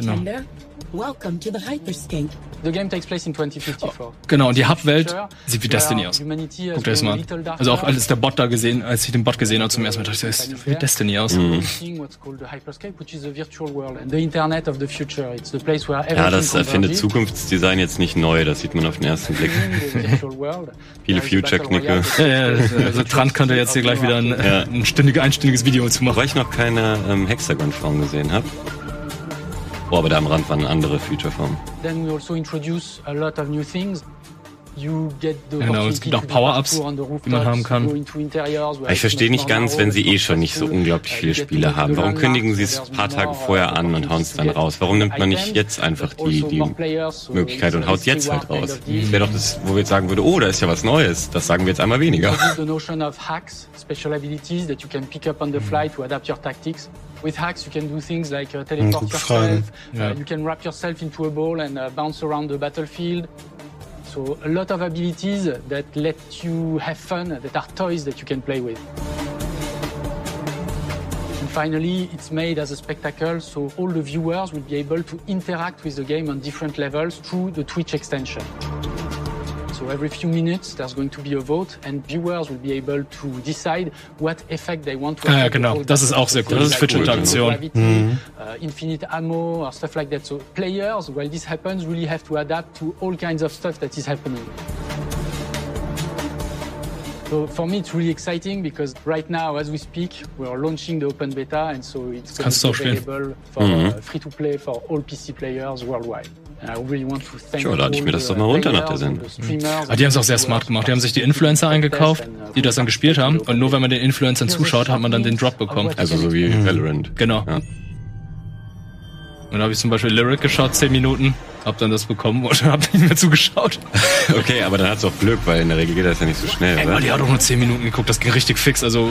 Welcome to the Hyperscape. The game takes place in 2054. Genau, und die Hub-Welt sieht wie Destiny aus. Guckt euch das mal an. Also auch als der Bot da gesehen, als ich den Bot gesehen habe zum ersten Mal, dachte ich, das sieht wie Destiny aus. Mhm. Ja, das erfindet. Zukunftsdesign jetzt nicht neu, das sieht man auf den ersten Blick. [LAUGHS] Viele Future-Knicke. Ja, ja, also Trant könnte jetzt hier gleich wieder ein, Ja. ein stündiges, einstündiges Video zu machen. Wobei ich noch keine ähm, Hexagon-Form gesehen habe. Oh, aber da am Rand waren andere Future-Formen. Then we also introduce a lot of new things. You get the Genau, es gibt auch Power-Ups, die man haben kann. Ich verstehe nicht ganz, wenn sie eh schon nicht so unglaublich viele Spiele haben. Warum kündigen sie es ein paar Tage vorher an und hauen es dann raus? Warum nimmt man nicht jetzt einfach die, die Möglichkeit und haut es jetzt halt raus? Das wäre doch das, wo wir jetzt sagen würde, oh, da ist ja was Neues. Das sagen wir jetzt einmal weniger. [LAUGHS] the notion of hacks, special abilities that you can pick up on the fly to adapt your tactics. With hacks, you can do things like uh, teleport yourself. Ja. Uh, you can wrap yourself into a ball and uh, bounce around the battlefield. So a lot of abilities that let you have fun, that are toys that you can play with. And finally, it's made as a spectacle, so all the viewers will be able to interact with the game on different levels through the Twitch extension. So every few minutes, there's going to be a vote, and viewers will be able to decide what effect they want to Ah, ja, have. genau. Das ist auch sehr cool. Das ist Twitch-Interaktion. Mhm. uh, infinite ammo, or stuff like that. So players, while this happens, really have to adapt to all kinds of stuff that is happening. So for me, it's really exciting because right now, as we speak, we are launching the open beta, and so it's going to be available for Mhm. uh, free to play for all PC players worldwide. Tja, lade ich mir das doch mal runter nach der Sendung. Aber die haben es auch sehr smart gemacht. Die haben sich die Influencer eingekauft, die das dann gespielt haben. Und nur wenn man den Influencern zuschaut, hat man dann den Drop bekommen. Also so wie Valorant. Genau. Und da habe ich zum Beispiel Lyric geschaut, 10 Minuten, hab dann das bekommen und [LAUGHS] hab nicht mehr zugeschaut. [LAUGHS] Okay, aber dann hat's auch Glück, weil in der Regel geht das ja nicht so schnell, Ey, oder? Mann, die hat auch nur 10 Minuten geguckt, das ging richtig fix. Also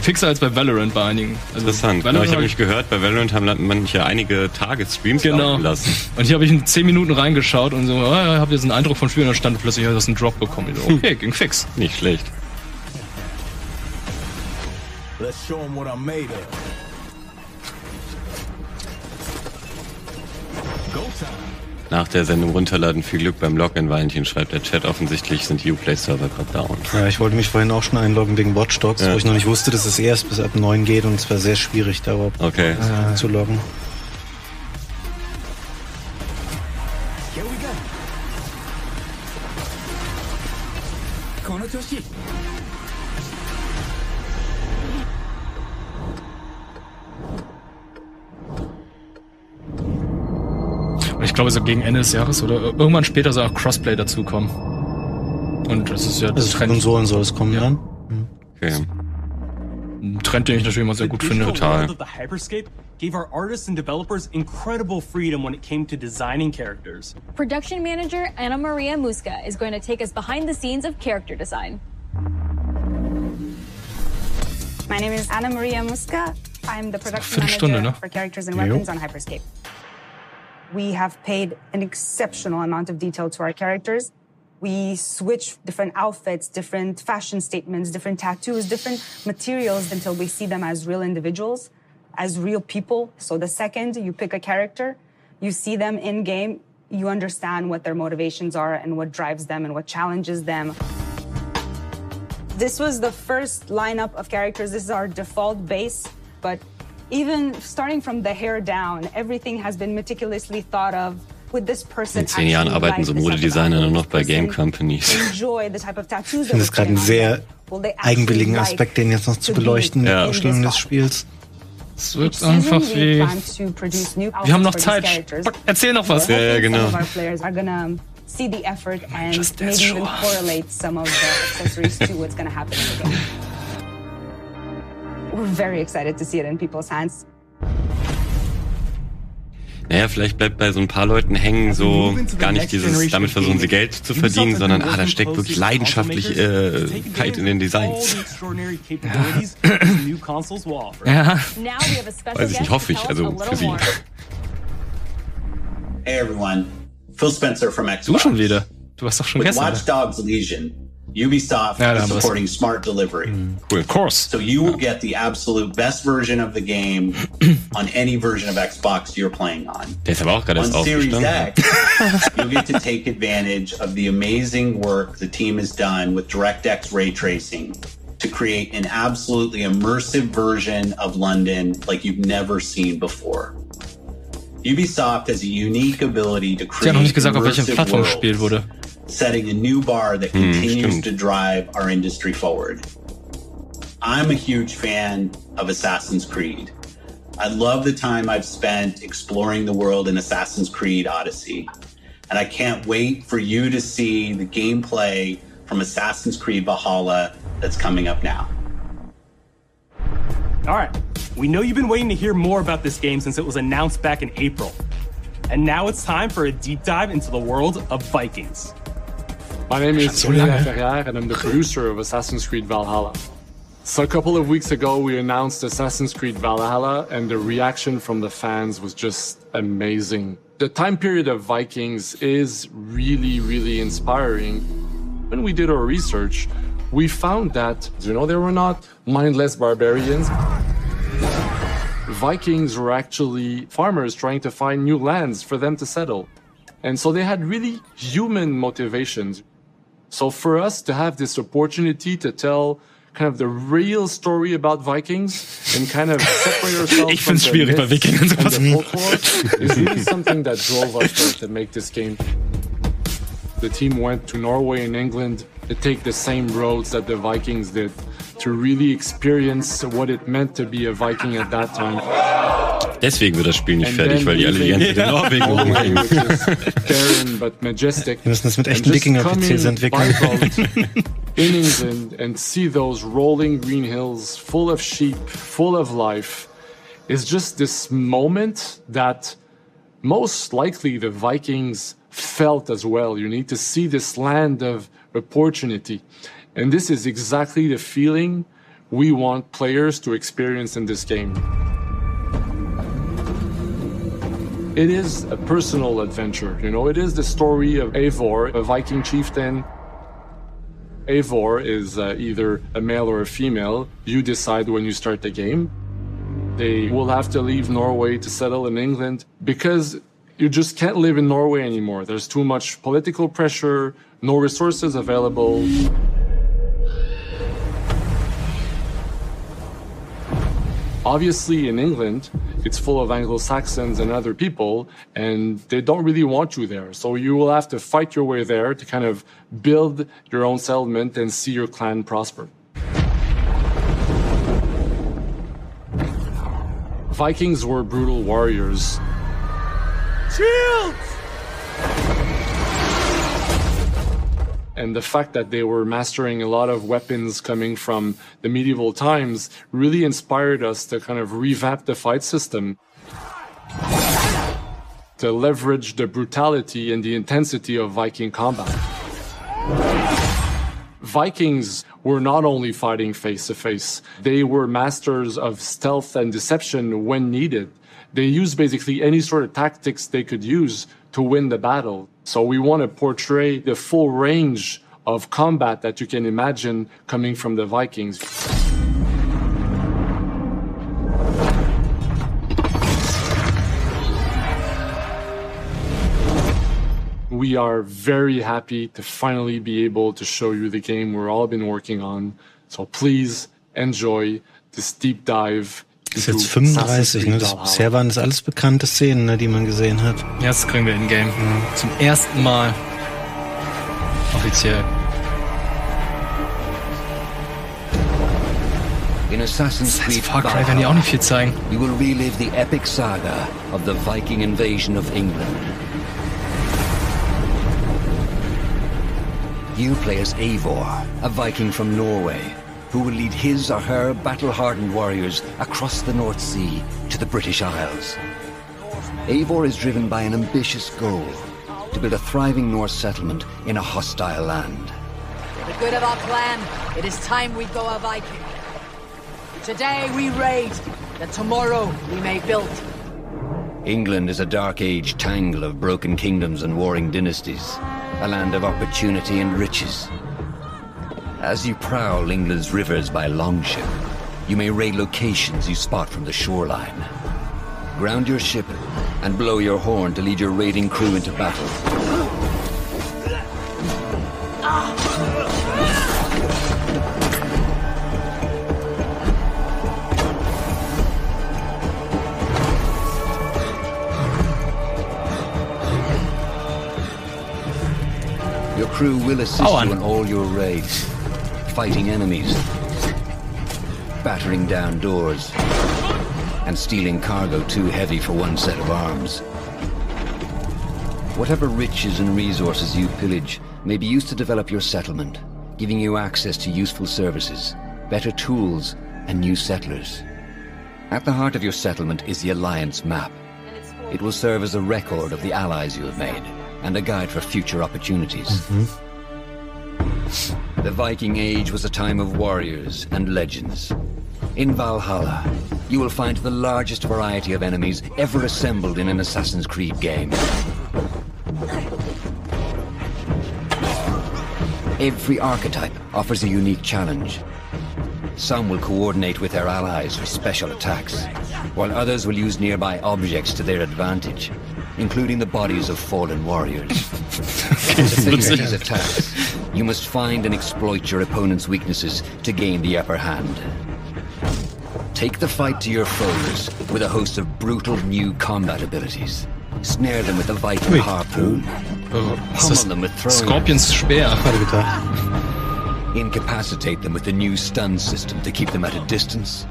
fixer als bei Valorant bei einigen. Also Interessant. Genau, Valorant ich habe hab mich gehört, bei Valorant haben manche einige Tage Streams Genau. laufen lassen. Und hier habe ich in 10 Minuten reingeschaut und so, ah, ja, habe jetzt einen Eindruck vom Spiel und dann stand plötzlich, hast einen Drop bekommen. So, okay, ging fix. Nicht schlecht. Let's show 'em what I'm made of. Go time. Nach der Sendung runterladen, viel Glück beim Login, Valentin schreibt der Chat. Offensichtlich sind die Uplay-Server gerade down. Ja, ich wollte mich vorhin auch schon einloggen wegen Watch Dogs, Ja. wo ich noch nicht wusste, dass es erst bis ab 9 geht und es war sehr schwierig, da überhaupt Okay. äh, zu loggen. Glaube, so gegen Ende des Jahres oder irgendwann später soll auch Crossplay dazukommen. Und das ist ja Also für Konsolen soll es kommen dann? Okay. Ein Trend, den ich natürlich immer sehr gut The finde. Hyperscape gave our artists and developers incredible freedom when it came to designing characters. Production manager Anna Maria Muska is going to take us behind the scenes of character design. My name is Anna Maria Muska. I'm the production manager ne? for characters and Jo. weapons on Hyperscape. We have paid an exceptional amount of detail to our characters. We switch different outfits, different fashion statements, different tattoos, different materials until we see them as real individuals, as real people. So the second you pick a character, you see them in game you understand what their motivations are and what drives them and what challenges them. This was the first lineup of characters. This is our default base, but even starting from the hair down, everything has been meticulously thought of. Would this person In zehn Jahren arbeiten so Modedesigner nur noch bei Game Companies. Ich finde das gerade einen sehr eigenwilligen Aspekt, den jetzt noch zu beleuchten in der Ja. Vorstellung des Spiels. Es wirkt einfach wie. Wir haben noch Zeit. Erzähl noch was. Ja, ja, genau. Some of our We're very excited to see it in people's hands. Naja, vielleicht bleibt bei so ein paar Leuten hängen so gar nicht dieses, damit versuchen sie Geld zu verdienen, sondern ah, da steckt wirklich leidenschaftlich äh, Zeit in den Designs. Ja. Now we have a special Weiß ich nicht, hoffe ich, also für sie. Hey everyone, Phil Spencer from Xbox. Du schon wieder. Du warst doch schon With gestern. Watch Dogs Legion, Ubisoft is haben supporting smart delivery. Cool. Of course. So you will get the absolute best version of the game [CLEARS THROAT] on any version of Xbox you're playing on. Der ist aber auch gerade On Series. X, you'll get to [LAUGHS] take advantage of the amazing work the team has done with DirectX ray tracing to create an absolutely immersive version of London like you've never seen before. Ubisoft has a unique ability to Sie create haben noch nicht gesagt, auf welcher immersive Plattform worlds, gespielt wurde. Setting a new bar that Hm, continues stimmt. to drive our industry forward. I'm a huge fan of Assassin's Creed. I love the time I've spent exploring the world in Assassin's Creed Odyssey. And I can't wait for you to see the gameplay from Assassin's Creed Valhalla that's coming up now. All right, we know you've been waiting to hear more about this game since it was announced back in April. And now it's time for a deep dive into the world of Vikings. My name is so Julien. Ferrière, and I'm the producer of Assassin's Creed Valhalla. So a couple of weeks ago, we announced Assassin's Creed Valhalla, and the reaction from the fans was just amazing. The time period of Vikings is really, really inspiring. When we did our research, we found that, you know, they were not mindless barbarians. Vikings were actually farmers trying to find new lands for them to settle. And so they had really human motivations. So for us to have this opportunity to tell kind of the real story about Vikings and kind of separate [LAUGHS] ourselves Ich from the bei and the folklore is really something that drove us to make this game. The team went to Norway and England to take the same roads that the Vikings did to really experience what it meant to be a Viking at that time. Deswegen wird das Spiel nicht And fertig, weil die alle die ganze Zeit in [LAUGHS] Norwegen oh, Norway, rumhängen. barren but majestic. Wir müssen das mit echten just Wikinger-PCs coming entwickeln. by boat in England and see those rolling green hills full of sheep, full of life, is just this moment that most likely the Vikings felt as well. You need to see this land of opportunity. And this is exactly the feeling we want players to experience in this game. It is a personal adventure, you know, it is the story of Eivor, a Viking chieftain. Eivor is uh, either a male or a female. You decide when you start the game. They will have to leave Norway to settle in England because you just can't live in Norway anymore. There's too much political pressure, no resources available. Obviously, in England, it's full of Anglo Saxons and other people, and they don't really want you there. So you will have to fight your way there to kind of build your own settlement and see your clan prosper. Vikings were brutal warriors. Shields! And the fact that they were mastering a lot of weapons coming from the medieval times really inspired us to kind of revamp the fight system. To leverage the brutality and the intensity of Viking combat. Vikings were not only fighting face to face, they were masters of stealth and deception when needed. They used basically any sort of tactics they could use to win the battle. So we want to portray the full range of combat that you can imagine coming from the Vikings. we are very happy to finally be able to show you the game we're all been working on. So please enjoy this deep dive. Ist jetzt 35, ne? Das, bisher waren das alles bekannte Szenen, ne, die man gesehen hat. Jetzt kriegen wir in-game. Zum ersten Mal. Offiziell. In Assassin's Creed Far Cry werden die auch nicht viel zeigen. You will relive the epic saga of the Viking invasion of England. You play as Eivor, a Viking from Norway, who will lead his or her battle-hardened warriors across the North Sea to the British Isles. Eivor is driven by an ambitious goal to build a thriving Norse settlement in a hostile land. For the good of our clan, it is time we go a Viking. Today we raid, that tomorrow we may build. England is a dark age tangle of broken kingdoms and warring dynasties, a land of opportunity and riches. As you prowl England's rivers by longship, you may raid locations you spot from the shoreline. Ground your ship and blow your horn to lead your raiding crew into battle. Your crew will assist oh, you in all your raids, fighting enemies, battering down doors, and stealing cargo too heavy for one set of arms. Whatever riches and resources you pillage may be used to develop your settlement, giving you access to useful services, better tools, and new settlers. At the heart of your settlement is the Alliance map. It will serve as a record of the allies you have made and a guide for future opportunities. Mm-hmm. The Viking Age was a time of warriors and legends. In Valhalla, you will find the largest variety of enemies ever assembled in an Assassin's Creed game. Every archetype offers a unique challenge. Some will coordinate with their allies for special attacks, while others will use nearby objects to their advantage, including the bodies of fallen warriors. [LAUGHS] to these attacks, you must find and exploit your opponent's weaknesses to gain the upper hand. Take the fight to your foes with a host of brutal new combat abilities. Snare them with a Viking harpoon. Ist das Pummel them with throwing Scorpions Speer? Incapacitate them with the new stun system to keep them at a distance,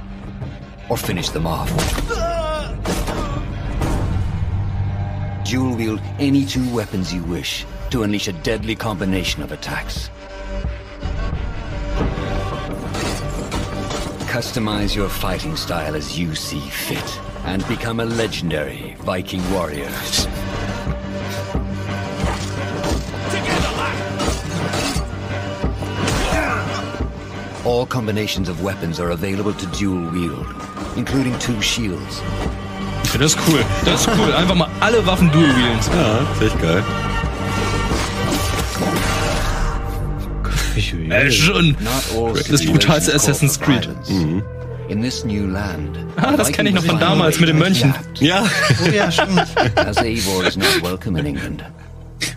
or finish them off. Dual wield any two weapons you wish to unleash a deadly combination of attacks. Customize your fighting style as you see fit and become a legendary Viking warrior. All combinations of weapons are available to dual wield, including two shields. Ja, das ist cool. Das ist cool. Einfach mal alle Waffen dual wielen. Ja, das ist echt geil. Äh, schon. Not all Das brutalste Assassin's Creed. In this new land. Ah, das kenne ich noch von damals mit den Mönchen. Ja. Oh ja, stimmt.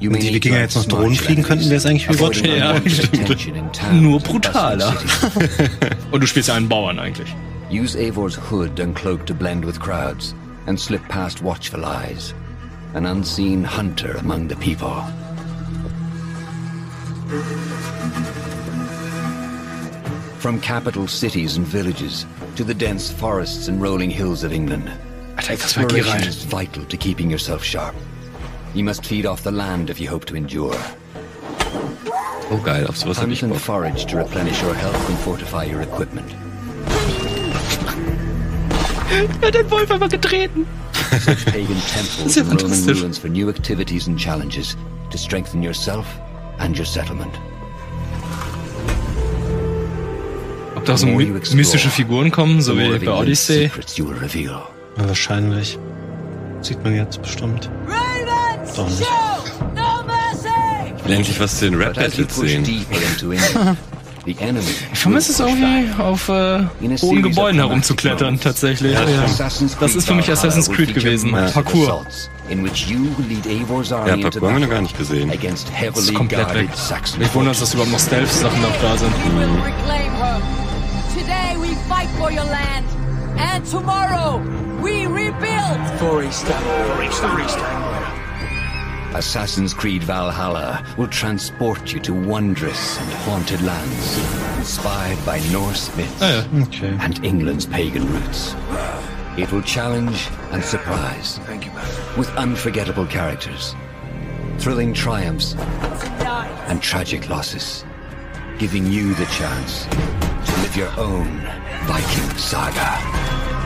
Wenn die Wikinger jetzt noch Drohnen fliegen könnten, wäre es eigentlich wie Watch. Ja, Nur brutaler. Und du spielst ja einen Bauern eigentlich. Use Eivor's hood and cloak to blend with crowds and slip past watchful eyes. An unseen hunter among the people. From capital cities and villages to the dense forests and rolling hills of England, das war geil. exploration is vital to keeping yourself sharp. You must feed off the land if you hope to endure. Oh geil, auf sowas Hunt and Bock. forage to replenish your health and fortify your equipment. Er hat den Wolf einfach getreten. Search pagan temples [LAUGHS] and Roman ruins for new activities and challenges to strengthen yourself and your settlement. Ob da so my mystische Figuren kommen, so wie bei Odyssey. secrets you will reveal. Ja, wahrscheinlich. Sieht man jetzt bestimmt. Ravens, Doch nicht. shoot! No mercy! Ich will endlich was zu den Rap-Battles sehen. [LAUGHS] Ich vermisse es irgendwie, auf äh, hohen Gebäuden herumzuklettern, tatsächlich. Ja, Ja. Das ist für mich Assassin's Creed gewesen. Parkour. In which you lead Evor's Ja, army into Parkour haben wir noch gar nicht gesehen. Das ist komplett weg. Ich wundere, dass überhaupt noch Stealth-Sachen noch da sind. Reclaim her. Today we fight for your land. And tomorrow we rebuild. Forest Forest Assassin's Creed Valhalla will transport you to wondrous and haunted lands, inspired by Norse myths Ah, Okay. and England's pagan roots. It will challenge and surprise with unforgettable characters, thrilling triumphs, and tragic losses, giving you the chance to live your own Viking saga.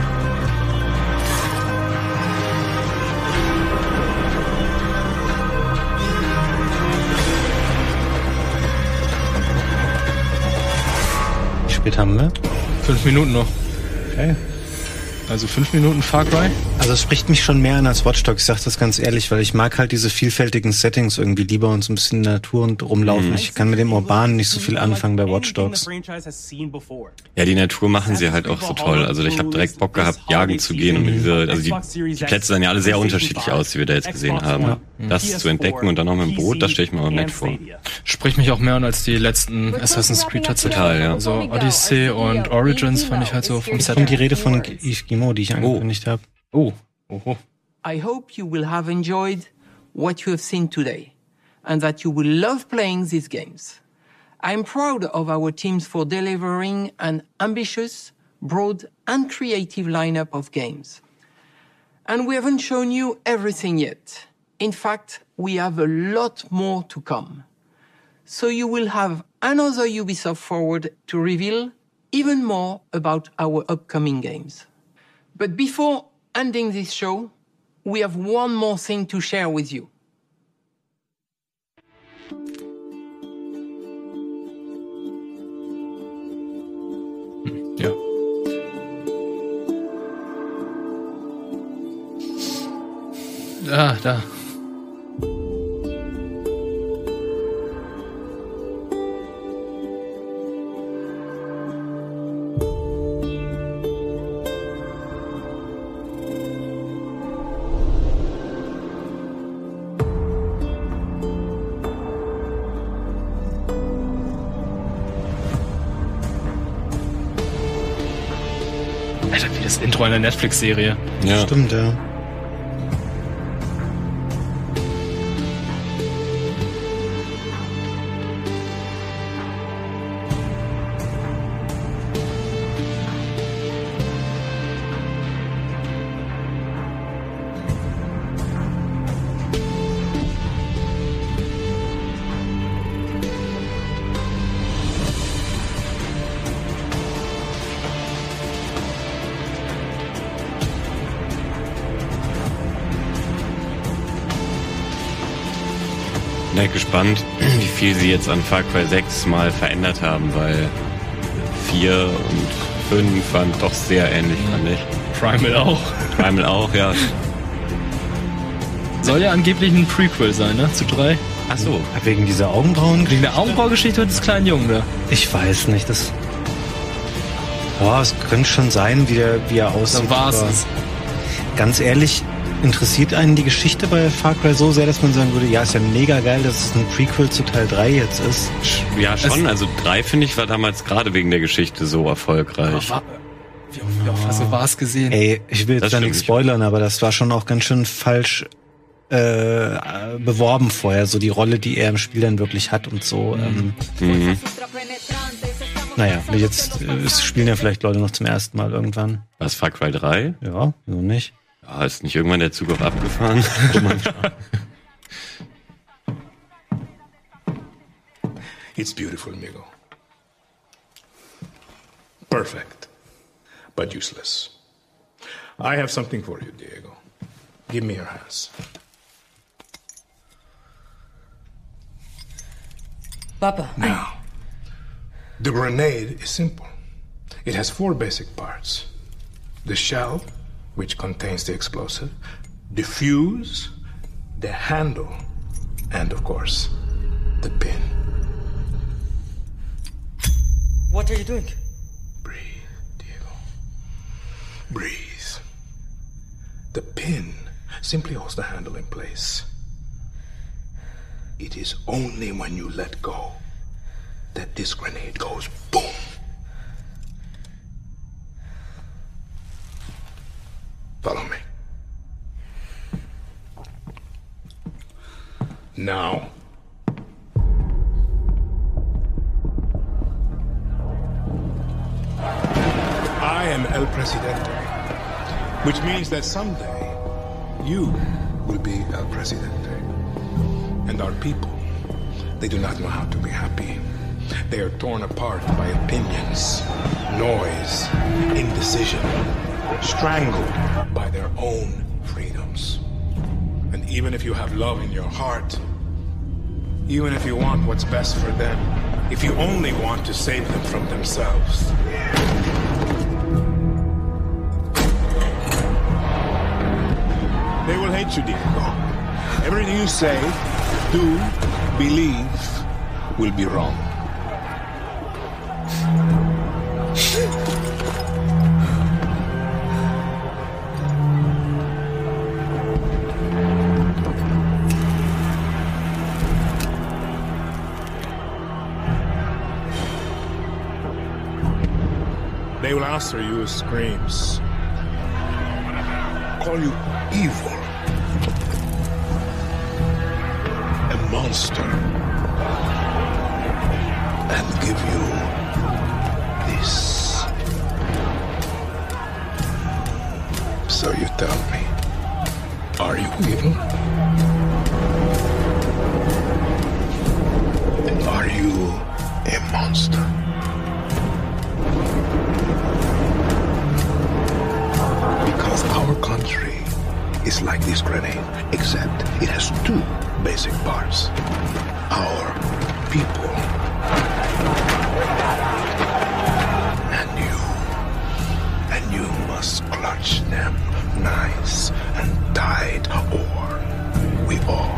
Spät haben wir? Fünf Minuten noch. Okay. Also fünf Minuten Far Cry? Also es spricht mich schon mehr an als Watch Dogs, ich sag das ganz ehrlich, weil ich mag halt diese vielfältigen Settings irgendwie lieber und so ein bisschen in der Natur und rumlaufen. Mhm. Ich kann mit dem Urbanen nicht so viel anfangen bei Watch Dogs. Ja, die Natur machen sie halt auch so toll. Also ich habe direkt Bock gehabt, jagen zu gehen und diese, also die, die Plätze sahen ja alle sehr unterschiedlich aus, die wir da jetzt gesehen haben. Das zu entdecken und dann noch mit dem Boot, das stelle ich mir auch nett vor. Spricht mich auch mehr an als die letzten Assassin's Creed tatsächlich. Total, ja. Also Odyssey und Origins fand ich halt so vom Setting. kommt die Rede von Yves Guillemot, die ich angekündigt habe. Oh. Oho. I hope you will have enjoyed what you have seen today and that you will love playing these games. I'm proud of our teams for delivering an ambitious, broad, and creative lineup of games. And we haven't shown you everything yet. In fact, we have a lot more to come. So you will have another Ubisoft Forward to reveal even more about our upcoming games. But before ending this show, we have one more thing to share with you. Ja. Ah, da. Einer Netflix-Serie. Ja. Stimmt, ja. Gespannt, wie viel sie jetzt an Far Cry 6 mal verändert haben, weil 4 und 5 waren doch sehr ähnlich, fand ich. Primal auch. Primal auch, ja. Soll ja angeblich ein Prequel sein, ne? Zu drei. Ach so. Wegen dieser Augenbrauen? Wegen der Augenbraugeschichte des kleinen Jungen da. Ich weiß nicht, das. Boah, es könnte schon sein, wie, der, wie er aussieht. Dann war's es. Ganz ehrlich, interessiert einen die Geschichte bei Far Cry so sehr, dass man sagen würde, ja, ist ja mega geil, dass es ein Prequel zu Teil 3 jetzt ist. Ja, schon. Also 3 finde ich war damals gerade wegen der Geschichte so erfolgreich. Wie oft hast du was gesehen? Ey, ich will jetzt Das da nichts nicht. spoilern, aber das war schon auch ganz schön falsch äh, beworben vorher, so die Rolle, die er im Spiel dann wirklich hat und so. Ähm, Mhm. naja, jetzt äh, es spielen ja vielleicht Leute noch zum ersten Mal irgendwann. Was, Far Cry 3? Ja, wieso nicht? Ja, ist nicht irgendwann der Zug auch abgefahren? [LAUGHS] It's beautiful, amigo. Perfect, but useless. I have something for you, Diego. Give me your hands. Papa, Now, the grenade is simple. It has four basic parts the shell, which contains the explosive, the fuse, the handle, and of course, the pin. What are you doing? Breathe. Diego. Breathe. The pin simply holds the handle in place. It is only when you let go that this grenade goes boom. Follow me. Now. I am El Presidente, which means that someday you will be El Presidente. And our people, they do not know how to be happy. They are torn apart by opinions, noise, indecision, strangled by their own freedoms. And even if you have love in your heart, even if you want what's best for them, if you only want to save them from themselves, they will hate you, Diego. Everything you say, do, believe will be wrong. They will answer you with screams. Call you evil. A monster. And give you this. So you tell me, are you evil? Are you a monster? Because our country is like this grenade, except it has two basic parts. Our people. And you. And you must clutch them nice and tight, or we all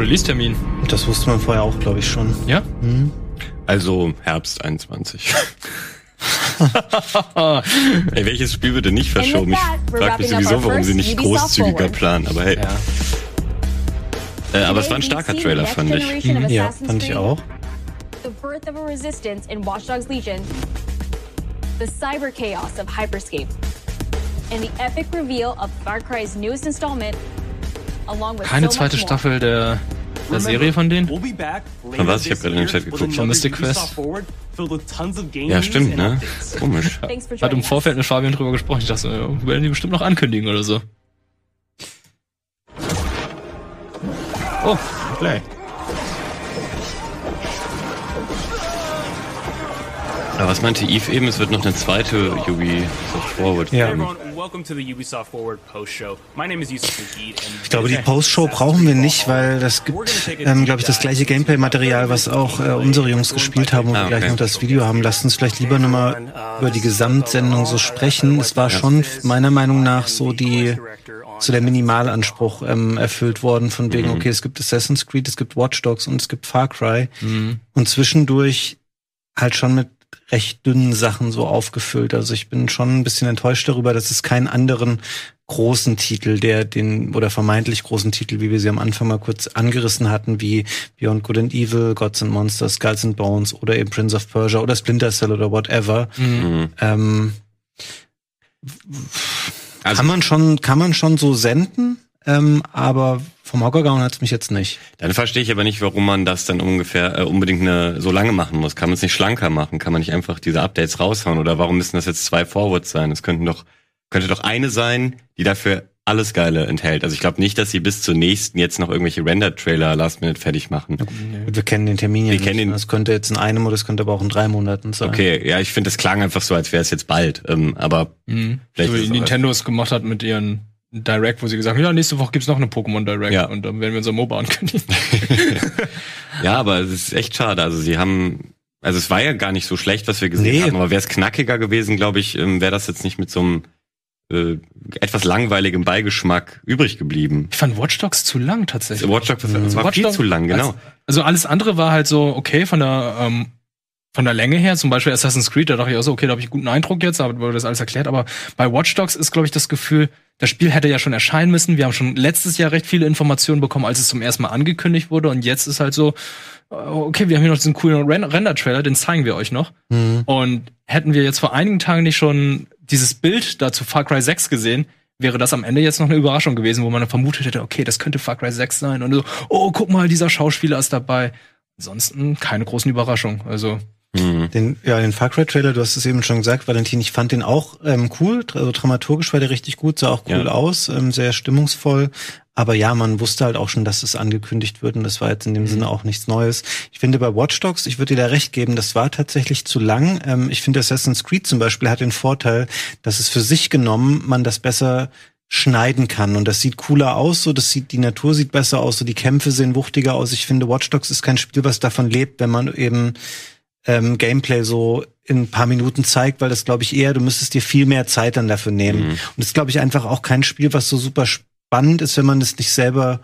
Release-Termin. Das wusste man vorher auch, glaube ich, schon. Ja? Mhm. Also Herbst 21. [LAUGHS] Ey, welches Spiel wird denn nicht verschoben? Ich frag mich sowieso, warum sie nicht großzügiger planen, aber hey. Äh, aber es war ein starker Trailer, fand ich. Mhm, ja, fand ich auch. The birth of a resistance in Watch Dogs Legion, the cyber chaos of Hyperscape, and the epic reveal of Far Cry's newest installment, Keine zweite. Staffel der, der Serie von denen? Von was? Ich habe gerade in den Chat geguckt. Von Mystic Quest. Ja, stimmt, ne? Komisch. [LAUGHS] Hat im Vorfeld mit Fabian drüber gesprochen. Ich dachte, äh, werden die bestimmt noch ankündigen oder so. Oh, Play. Aber was meinte Eve eben? Es wird noch eine zweite Ubisoft Forward Hey geben. everyone, welcome to the Ubisoft Forward post show. My name is Yusuf Naguid and Ich glaube, die Post-Show brauchen wir nicht, weil das gibt, ähm, glaube ich, das gleiche Gameplay-Material, was auch äh, unsere Jungs gespielt haben und wir Ah, gleich okay. noch das Video haben. Lasst uns vielleicht lieber nochmal über die Gesamtsendung so sprechen. Es war schon meiner Meinung nach so die, so der Minimalanspruch ähm, erfüllt worden von wegen, Mhm. okay, es gibt Assassin's Creed, es gibt Watch Dogs und es gibt Far Cry Mhm. und zwischendurch halt schon mit recht dünnen Sachen so aufgefüllt. Also ich bin schon ein bisschen enttäuscht darüber, dass es keinen anderen großen Titel, der den oder vermeintlich großen Titel, wie wir sie am Anfang mal kurz angerissen hatten, wie Beyond Good and Evil, Gods and Monsters, Skulls and Bones oder eben Prince of Persia oder Splinter Cell oder whatever. Mhm. Ähm, Also- kann man schon, kann man schon so senden, ähm, aber vom Hocker gehauen hat's mich jetzt nicht. Dann verstehe ich aber nicht, warum man das dann ungefähr äh, unbedingt eine, so lange machen muss. Kann man es nicht schlanker machen? Kann man nicht einfach diese Updates raushauen? Oder warum müssen das jetzt zwei Forwards sein? Es könnten doch, könnte doch eine sein, die dafür alles Geile enthält. Also ich glaube nicht, dass sie bis zur nächsten jetzt noch irgendwelche Render-Trailer last minute fertig machen. Wir kennen den Termin ja Wir nicht. kennen ihn- Das könnte jetzt in einem oder es könnte aber auch in drei Monaten sein. Okay, ja, ich finde, das klang einfach so, als wäre es jetzt bald. Ähm, aber Mhm. Vielleicht so wie Nintendo es gemacht hat mit ihren Direct, wo sie gesagt haben, ja, nächste Woche gibt's noch eine Pokémon Direct Ja. und dann werden wir unser MOBA ankündigen. [LAUGHS] ja, aber es ist echt schade. Also sie haben, also es war ja gar nicht so schlecht, was wir gesehen Nee. haben. Aber wäre es knackiger gewesen, glaube ich, ähm, wäre das jetzt nicht mit so einem äh, etwas langweiligem Beigeschmack übrig geblieben. Ich fand Watch Dogs zu lang tatsächlich. Watch Dogs das war Watch viel Dogs- zu lang, genau. Als, also alles andere war halt so okay von der ähm, von der Länge her, zum Beispiel Assassin's Creed, da dachte ich auch so, okay, da habe ich einen guten Eindruck jetzt, da wurde das alles erklärt. Aber bei Watch Dogs ist, glaube ich, das Gefühl, das Spiel hätte ja schon erscheinen müssen. Wir haben schon letztes Jahr recht viele Informationen bekommen, als es zum ersten Mal angekündigt wurde. Und jetzt ist halt so, äh, okay, wir haben hier noch diesen coolen Ren- Render-Trailer, den zeigen wir euch noch. Mhm. Und hätten wir jetzt vor einigen Tagen nicht schon dieses Bild da zu Far Cry 6 gesehen, wäre das am Ende jetzt noch eine Überraschung gewesen, wo man dann vermutet hätte, okay, das könnte Far Cry 6 sein. Und so, oh, guck mal, dieser Schauspieler ist dabei. Ansonsten keine großen Überraschungen. Also, Den, ja, den Far Cry Trailer, du hast es eben schon gesagt, Valentin, ich fand den auch ähm, cool, also dramaturgisch war der richtig gut, sah auch cool Ja. aus, ähm, sehr stimmungsvoll. Aber ja, man wusste halt auch schon, dass es angekündigt wird und das war jetzt in dem Sinne auch nichts Neues. Ich finde bei Watch Dogs, ich würde dir da recht geben, das war tatsächlich zu lang. Ähm, ich finde Assassin's Creed zum Beispiel hat den Vorteil, dass es für sich genommen man das besser schneiden kann und das sieht cooler aus, so das sieht die Natur sieht besser aus, so die Kämpfe sehen wuchtiger aus. Ich finde Watch Dogs ist kein Spiel, was davon lebt, wenn man eben ähm, Gameplay so in ein paar Minuten zeigt, weil das glaube ich eher, du müsstest dir viel mehr Zeit dann dafür nehmen. Und das glaube ich einfach auch kein Spiel, was so super spannend ist, wenn man es nicht selber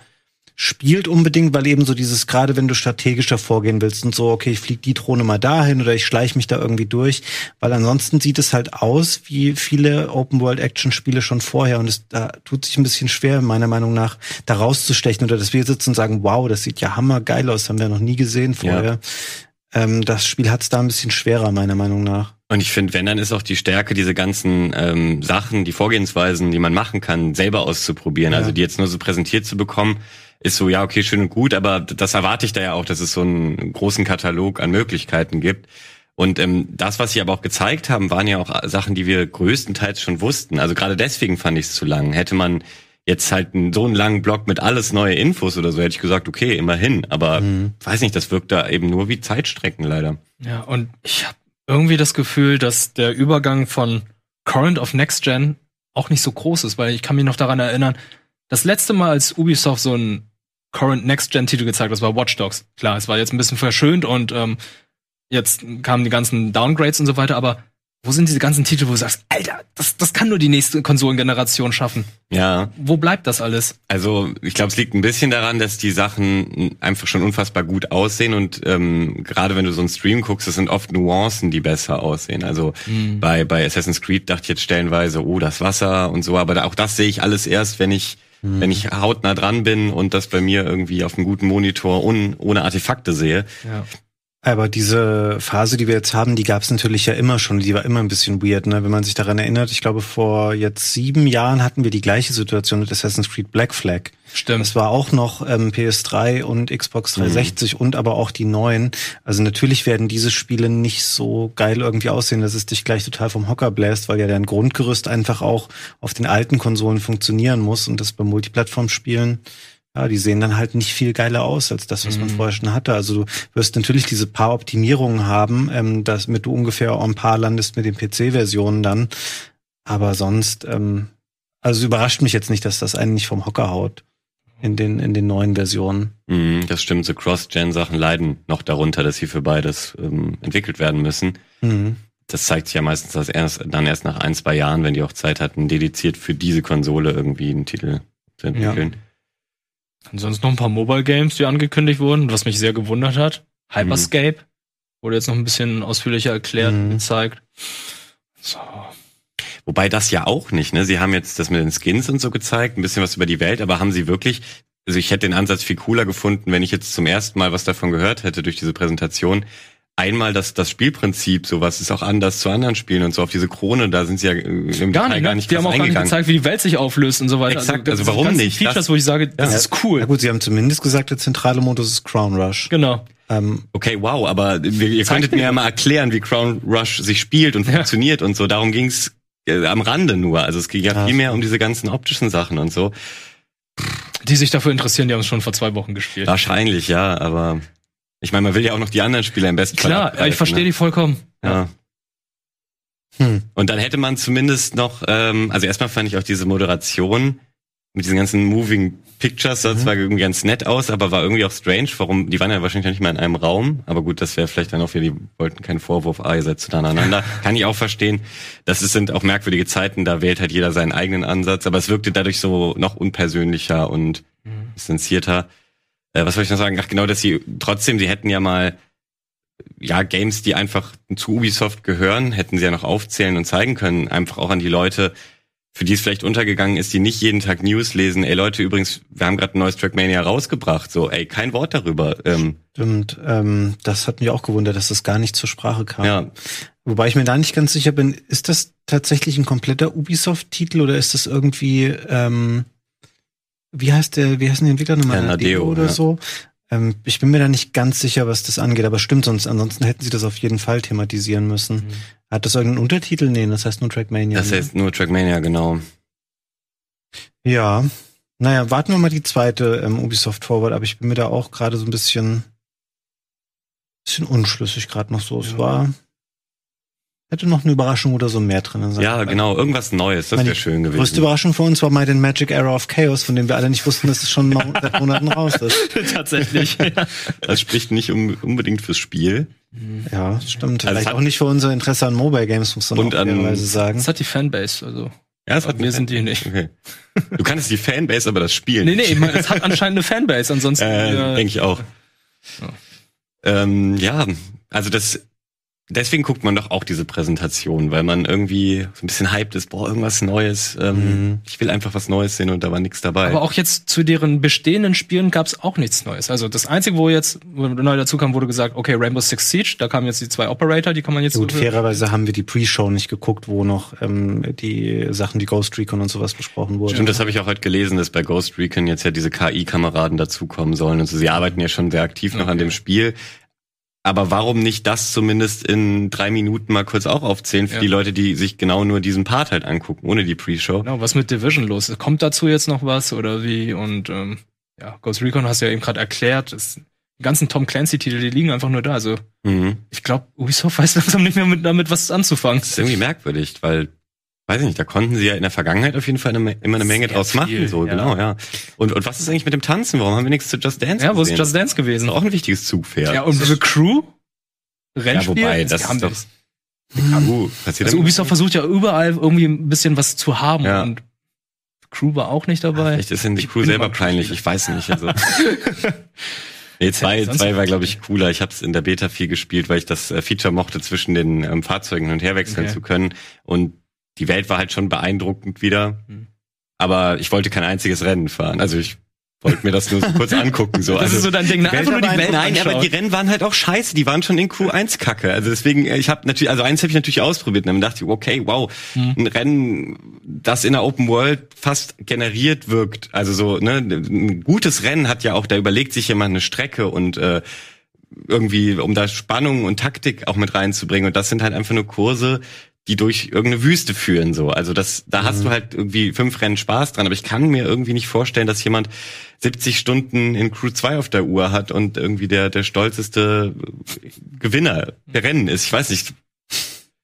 spielt unbedingt, weil eben so dieses, gerade wenn du strategischer vorgehen willst und so, okay, ich fliege die Drohne mal dahin oder ich schleiche mich da irgendwie durch, weil ansonsten sieht es halt aus wie viele Open-World-Action-Spiele schon vorher und es da tut sich ein bisschen schwer, meiner Meinung nach, da rauszustechen oder dass wir sitzen und sagen, wow, das sieht ja hammergeil aus, haben wir noch nie gesehen vorher. Ähm, das Spiel hat es da ein bisschen schwerer, meiner Meinung nach. Und ich finde, wenn, dann ist auch die Stärke, diese ganzen ähm, Sachen, die Vorgehensweisen, die man machen kann, selber auszuprobieren. Ja. Also die jetzt nur so präsentiert zu bekommen, ist so, ja, okay, schön und gut, aber das erwarte ich da ja auch, dass es so einen großen Katalog an Möglichkeiten gibt. Und ähm, das, was sie aber auch gezeigt haben, waren ja auch Sachen, die wir größtenteils schon wussten. Also gerade deswegen fand ich es zu lang. Hätte man jetzt halt einen, so einen langen Block mit alles neue Infos oder so, hätte ich gesagt, okay, immerhin. Aber weiß nicht, das wirkt da eben nur wie Zeitstrecken leider. ja, und ich habe irgendwie das Gefühl, dass der Übergang von Current auf Next Gen auch nicht so groß ist, weil ich kann mich noch daran erinnern, das letzte Mal, als Ubisoft so einen Current Next Gen Titel gezeigt hat, das war Watch Dogs. Klar, es war jetzt ein bisschen verschönt und ähm, jetzt kamen die ganzen Downgrades und so weiter, aber wo sind diese ganzen Titel, wo du sagst, Alter, das, das kann nur die nächste Konsolengeneration schaffen? Ja. Wo bleibt das alles? Also ich glaube, es liegt ein bisschen daran, dass die Sachen einfach schon unfassbar gut aussehen und ähm, gerade wenn du so einen Stream guckst, das sind oft Nuancen, die besser aussehen. Also Mhm. bei bei Assassin's Creed dachte ich jetzt stellenweise, oh das Wasser und so, aber auch das sehe ich alles erst, wenn ich wenn ich hautnah dran bin und das bei mir irgendwie auf einem guten Monitor un, ohne Artefakte sehe. Ja. Aber diese Phase, die wir jetzt haben, die gab es natürlich ja immer schon. Die war immer ein bisschen weird, ne? Wenn man sich daran erinnert, ich glaube, vor jetzt sieben Jahren hatten wir die gleiche Situation mit Assassin's Creed Black Flag. Stimmt. Das war auch noch ähm, PS3 und Xbox 360 und aber auch die neuen. Also natürlich werden diese Spiele nicht so geil irgendwie aussehen, dass es dich gleich total vom Hocker bläst, weil ja dein Grundgerüst einfach auch auf den alten Konsolen funktionieren muss und das bei Multiplattform-Spielen ja, die sehen dann halt nicht viel geiler aus als das, was man vorher schon hatte. Also du wirst natürlich diese paar Optimierungen haben, ähm, damit du ungefähr en par landest mit den PC-Versionen dann. Aber sonst, ähm, also es überrascht mich jetzt nicht, dass das einen nicht vom Hocker haut in den, in den neuen Versionen. Mhm, das stimmt, so Cross-Gen-Sachen leiden noch darunter, dass sie für beides ähm, entwickelt werden müssen. Mhm. Das zeigt sich ja meistens das erst, dann erst nach ein, zwei Jahren, wenn die auch Zeit hatten, dediziert für diese Konsole irgendwie einen Titel zu entwickeln. Ansonsten noch ein paar Mobile Games, die angekündigt wurden, was mich sehr gewundert hat. Hyperscape wurde jetzt noch ein bisschen ausführlicher erklärt und gezeigt. So. Wobei das ja auch nicht, ne? Sie haben jetzt das mit den Skins und so gezeigt, ein bisschen was über die Welt, aber haben sie wirklich, also ich hätte den Ansatz viel cooler gefunden, wenn ich jetzt zum ersten Mal was davon gehört hätte durch diese Präsentation. Einmal das, das Spielprinzip, sowas ist auch anders zu anderen Spielen und so auf diese Krone, da sind sie ja äh, im Gar Detail nicht, gar ne? nicht Die haben auch gar nicht gezeigt, wie die Welt sich auflöst und so weiter. Exakt, das also sind warum nicht? Features, Das- wo ich sage, das Ja. ist cool. Ja gut, sie haben zumindest gesagt, der zentrale Modus ist Crown Rush. Genau. Ähm, Okay, wow, aber wir, ihr könntet mir ja mal erklären, wie Crown Rush sich spielt und funktioniert und so. Darum ging's äh, am Rande nur. Also es ging ja, Ja, viel mehr um diese ganzen optischen Sachen und so. Die sich dafür interessieren, die haben es schon vor zwei Wochen gespielt. Wahrscheinlich, ja, aber ich meine, man will ja auch noch die anderen Spieler im besten Fall. Klar, ich verstehe ne? die vollkommen. Ja. Hm. Und dann hätte man zumindest noch, ähm, also erstmal fand ich auch diese Moderation mit diesen ganzen Moving Pictures, sah zwar irgendwie ganz nett aus, aber war irgendwie auch strange. Warum? Die waren ja wahrscheinlich nicht mal in einem Raum, aber gut, das wäre vielleicht dann auch wieder, die wollten keinen Vorwurf, ah, ihr seid zu nah aneinander. [LAUGHS] Kann ich auch verstehen. Das ist, sind auch merkwürdige Zeiten, da wählt halt jeder seinen eigenen Ansatz, aber es wirkte dadurch so noch unpersönlicher und distanzierter. Äh, was wollte ich noch sagen? Ach genau, dass sie trotzdem, sie hätten ja mal ja, Games, die einfach zu Ubisoft gehören, hätten sie ja noch aufzählen und zeigen können, einfach auch an die Leute, für die es vielleicht untergegangen ist, die nicht jeden Tag News lesen. Ey Leute, übrigens, wir haben gerade ein neues Trackmania rausgebracht. So, ey, kein Wort darüber. Ähm, Stimmt, ähm, das hat mich auch gewundert, dass das gar nicht zur Sprache kam. Ja. Wobei ich mir da nicht ganz sicher bin, ist das tatsächlich ein kompletter Ubisoft-Titel oder ist das irgendwie, ähm, wie heißt der, wie heißen die Entwickler nochmal? Ja, Nadeo, oder ja. so? Ähm, ich bin mir da nicht ganz sicher, was das angeht, aber stimmt, sonst ansonsten hätten sie das auf jeden Fall thematisieren müssen. Hat das irgendeinen Untertitel? Nee, das heißt nur Trackmania. das ne? heißt nur Trackmania, genau. Ja. Naja, warten wir mal die zweite ähm, Ubisoft Forward, aber ich bin mir da auch gerade so ein bisschen, bisschen unschlüssig gerade noch so. Es war, hätte noch eine Überraschung oder so mehr drin sein. Ja, genau, irgendwas Neues, das wäre schön gewesen. Größte Überraschung für uns war Might and Magic Era of Chaos, von dem wir alle nicht wussten, dass es schon seit Monaten raus ist. [LAUGHS] Tatsächlich. [LAUGHS] Das spricht nicht um, unbedingt fürs Spiel. Ja, stimmt. Also Vielleicht auch nicht für unser Interesse an Mobile Games, muss man Und auch an- sagen. Das hat die Fanbase, also. Ja, es hat wir sind die nicht. Okay. Du kannst die Fanbase, aber das Spiel Nee, nee, nicht. ich meine, es hat anscheinend eine Fanbase, ansonsten. [LAUGHS] Äh, äh, Denke ich auch. Ähm, ja, also das, deswegen guckt man doch auch diese Präsentation, weil man irgendwie so ein bisschen hyped ist, boah, irgendwas Neues. Ähm, Ich will einfach was Neues sehen und da war nichts dabei. Aber auch jetzt zu deren bestehenden Spielen gab es auch nichts Neues. Also das Einzige, wo jetzt wo neu dazu kam, wurde gesagt, okay, Rainbow Six Siege, da kamen jetzt die zwei Operator, die kann man jetzt Gut, so- fairerweise haben wir die Pre-Show nicht geguckt, wo noch ähm, die Sachen, die Ghost Recon und sowas besprochen wurden. Stimmt, das habe ich auch heute gelesen, dass bei Ghost Recon jetzt ja diese KI-Kameraden dazukommen sollen und so. Sie arbeiten ja schon sehr aktiv noch an dem Spiel. Aber warum nicht das zumindest in drei Minuten mal kurz auch aufzählen für Ja. die Leute, die sich genau nur diesen Part halt angucken, ohne die Pre-Show? Genau, was mit Division los? ist? Kommt dazu jetzt noch was oder wie? Und ähm, ja, Ghost Recon hast du ja eben gerade erklärt. Das, die ganzen Tom Clancy-Titel, die liegen einfach nur da. Also Mhm. ich glaube, Ubisoft [LAUGHS] weiß langsam nicht mehr mit, damit was anzufangen. Das ist irgendwie merkwürdig, weil, weiß ich nicht, da konnten sie ja in der Vergangenheit auf jeden Fall eine, Me- immer eine Menge Sehr draus machen, viel, so, ja. genau, ja. Und, und was ist eigentlich mit dem Tanzen? Warum haben wir nichts zu Just Dance Ja, wo ist gesehen? Just Dance gewesen? Das ist auch ein wichtiges Zugpferd. Ja, und The Crew? Ja, Rennspiel? wobei, das ist doch, passiert Also Ubisoft versucht ja überall irgendwie ein bisschen was zu haben Ja. und Crew war auch nicht dabei. Vielleicht ist in die Ich Crew selber peinlich, ich weiß nicht. Also. [LAUGHS] nee, zwei, zwei war, glaube ich, cooler. Ich habe es in der Beta viel gespielt, weil ich das äh, Feature mochte, zwischen den ähm, Fahrzeugen hin und her wechseln Okay. zu können. Und die Welt war halt schon beeindruckend wieder. Hm. Aber ich wollte kein einziges Rennen fahren. Also ich wollte mir das nur so kurz [LAUGHS] angucken. So. Das also, ist so dein Ding, ne? die Einfach nur die Welt Nein, aber anschauen. die Rennen waren halt auch scheiße. Die waren schon in Q1 kacke. Also deswegen, äh, ich habe natürlich, also eins habe ich natürlich ausprobiert. Und dann dachte ich, okay, wow, Hm. ein Rennen, das in der Open World fast generiert wirkt. Also so, ne, ein gutes Rennen hat ja auch, da überlegt sich jemand eine Strecke und äh, irgendwie, um da Spannung und Taktik auch mit reinzubringen. Und das sind halt einfach nur Kurse, die durch irgendeine Wüste führen, so. Also das, da hast du halt irgendwie fünf Rennen Spaß dran. Aber ich kann mir irgendwie nicht vorstellen, dass jemand 70 Stunden in Crew 2 auf der Uhr hat und irgendwie der, der stolzeste Gewinner der Rennen ist. Ich weiß nicht.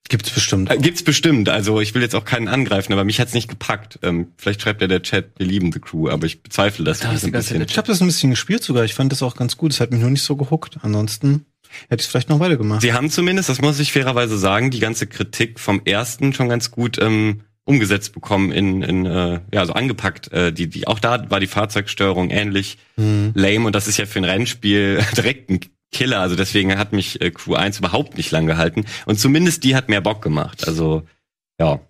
Gibt's bestimmt. Äh, Gibt's bestimmt. Also ich will jetzt auch keinen angreifen, aber mich hat's nicht gepackt. Ähm, vielleicht schreibt ja der Chat, wir lieben The Crew, aber ich bezweifle das, Da ein bisschen. Ich habe das ein bisschen gespielt sogar. Ich fand das auch ganz gut. Es hat mich nur nicht so gehuckt. Ansonsten hätte ich es vielleicht noch weitergemacht. Sie haben zumindest, das muss ich fairerweise sagen, die ganze Kritik vom ersten schon ganz gut ähm, umgesetzt bekommen in, in äh, ja, also angepackt. Äh, die, die, auch da war die Fahrzeugsteuerung ähnlich Mhm. lame und das ist ja für ein Rennspiel [LAUGHS] direkt ein Killer. Also deswegen hat mich äh, Crew 1 überhaupt nicht lang gehalten. Und zumindest die hat mehr Bock gemacht. Also, ja.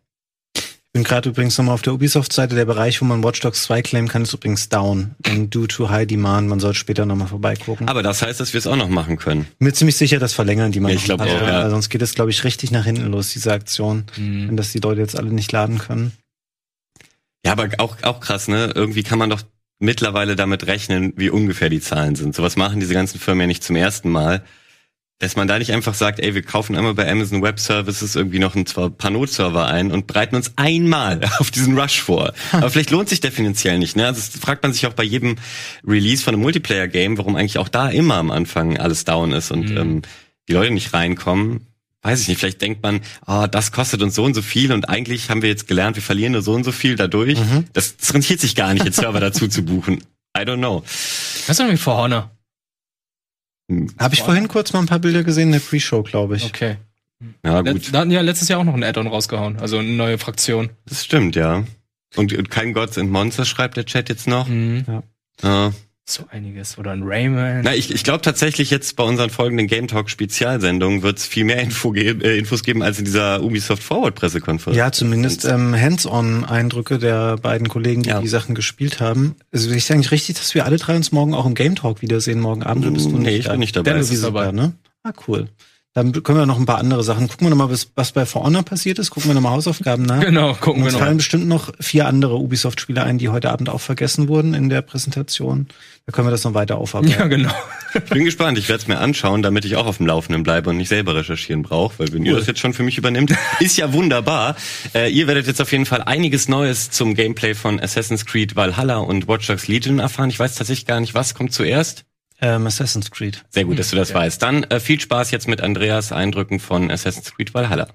Ich bin gerade übrigens nochmal auf der Ubisoft-Seite. Der Bereich, wo man Watch Dogs 2 claimen kann, ist übrigens down. And due to high demand. Man soll später nochmal vorbeigucken. Aber das heißt, dass wir es auch noch machen können. Mir ziemlich sicher, das verlängern die mal. Ich glaub ein paar auch, ja. Sonst geht es, glaube ich, richtig nach hinten los, diese Aktion. Mhm. Wenn das die Leute jetzt alle nicht laden können. Ja, aber auch, auch krass, ne? Irgendwie kann man doch mittlerweile damit rechnen, wie ungefähr die Zahlen sind. Sowas machen diese ganzen Firmen ja nicht zum ersten Mal. Dass man da nicht einfach sagt, ey, wir kaufen einmal bei Amazon Web Services irgendwie noch ein paar Node-Server ein und bereiten uns einmal [LAUGHS] auf diesen Rush vor. [LAUGHS] Aber vielleicht lohnt sich der finanziell nicht. Ne? Also das fragt man sich auch bei jedem Release von einem Multiplayer-Game, warum eigentlich auch da immer am Anfang alles down ist und Mhm. ähm, die Leute nicht reinkommen. Weiß ich nicht, vielleicht denkt man, ah, das kostet uns so und so viel und eigentlich haben wir jetzt gelernt, wir verlieren nur so und so viel dadurch. Mhm. Das, das rentiert sich gar nicht, jetzt Server [LAUGHS] dazu zu buchen. I don't know. Was ist mit For Honor? Habe ich vorhin kurz mal ein paar Bilder gesehen in der Pre-Show, glaube ich. Okay. Ja, Let- Da hatten ja letztes Jahr auch noch ein Add-on rausgehauen, also eine neue Fraktion. Das stimmt, ja. Und, und kein Gods and Monsters schreibt der Chat jetzt noch. Ja. Ja. So einiges. Oder ein Rayman. Na, ich, ich glaube tatsächlich jetzt bei unseren folgenden Game Talk Spezialsendungen wird es viel mehr Info ge äh, Infos geben als in dieser Ubisoft Forward Pressekonferenz. Ja, zumindest ähm, Hands-on-Eindrücke der beiden Kollegen, die die Sachen gespielt haben. Also ist eigentlich richtig, dass wir alle drei uns morgen auch im Game Talk wiedersehen, morgen Abend. Oder bist du Nee, nicht ich da? bin nicht dabei. Der Das Luis ist ist dabei. da, ne? Ah, cool. Dann können wir noch ein paar andere Sachen. Gucken wir noch mal, was, was bei For Honor passiert ist. Gucken wir noch mal Hausaufgaben nach. Genau, gucken Und wir uns noch. fallen bestimmt noch vier andere Ubisoft-Spiele ein, die heute Abend auch vergessen wurden in der Präsentation. Da können wir das noch weiter aufarbeiten. Ja, genau. Ich bin gespannt. Ich werde es mir anschauen, damit ich auch auf dem Laufenden bleibe und nicht selber recherchieren brauche, weil wenn ihr Cool. das jetzt schon für mich übernimmt, [LAUGHS] ist ja wunderbar. Äh, ihr werdet jetzt auf jeden Fall einiges Neues zum Gameplay von Assassin's Creed Valhalla und Watch Dogs Legion erfahren. Ich weiß tatsächlich gar nicht, was kommt zuerst. Ähm, Assassin's Creed. Sehr gut, dass du das Ja. weißt. Dann äh, viel Spaß jetzt mit Andreas Eindrücken von Assassin's Creed Valhalla.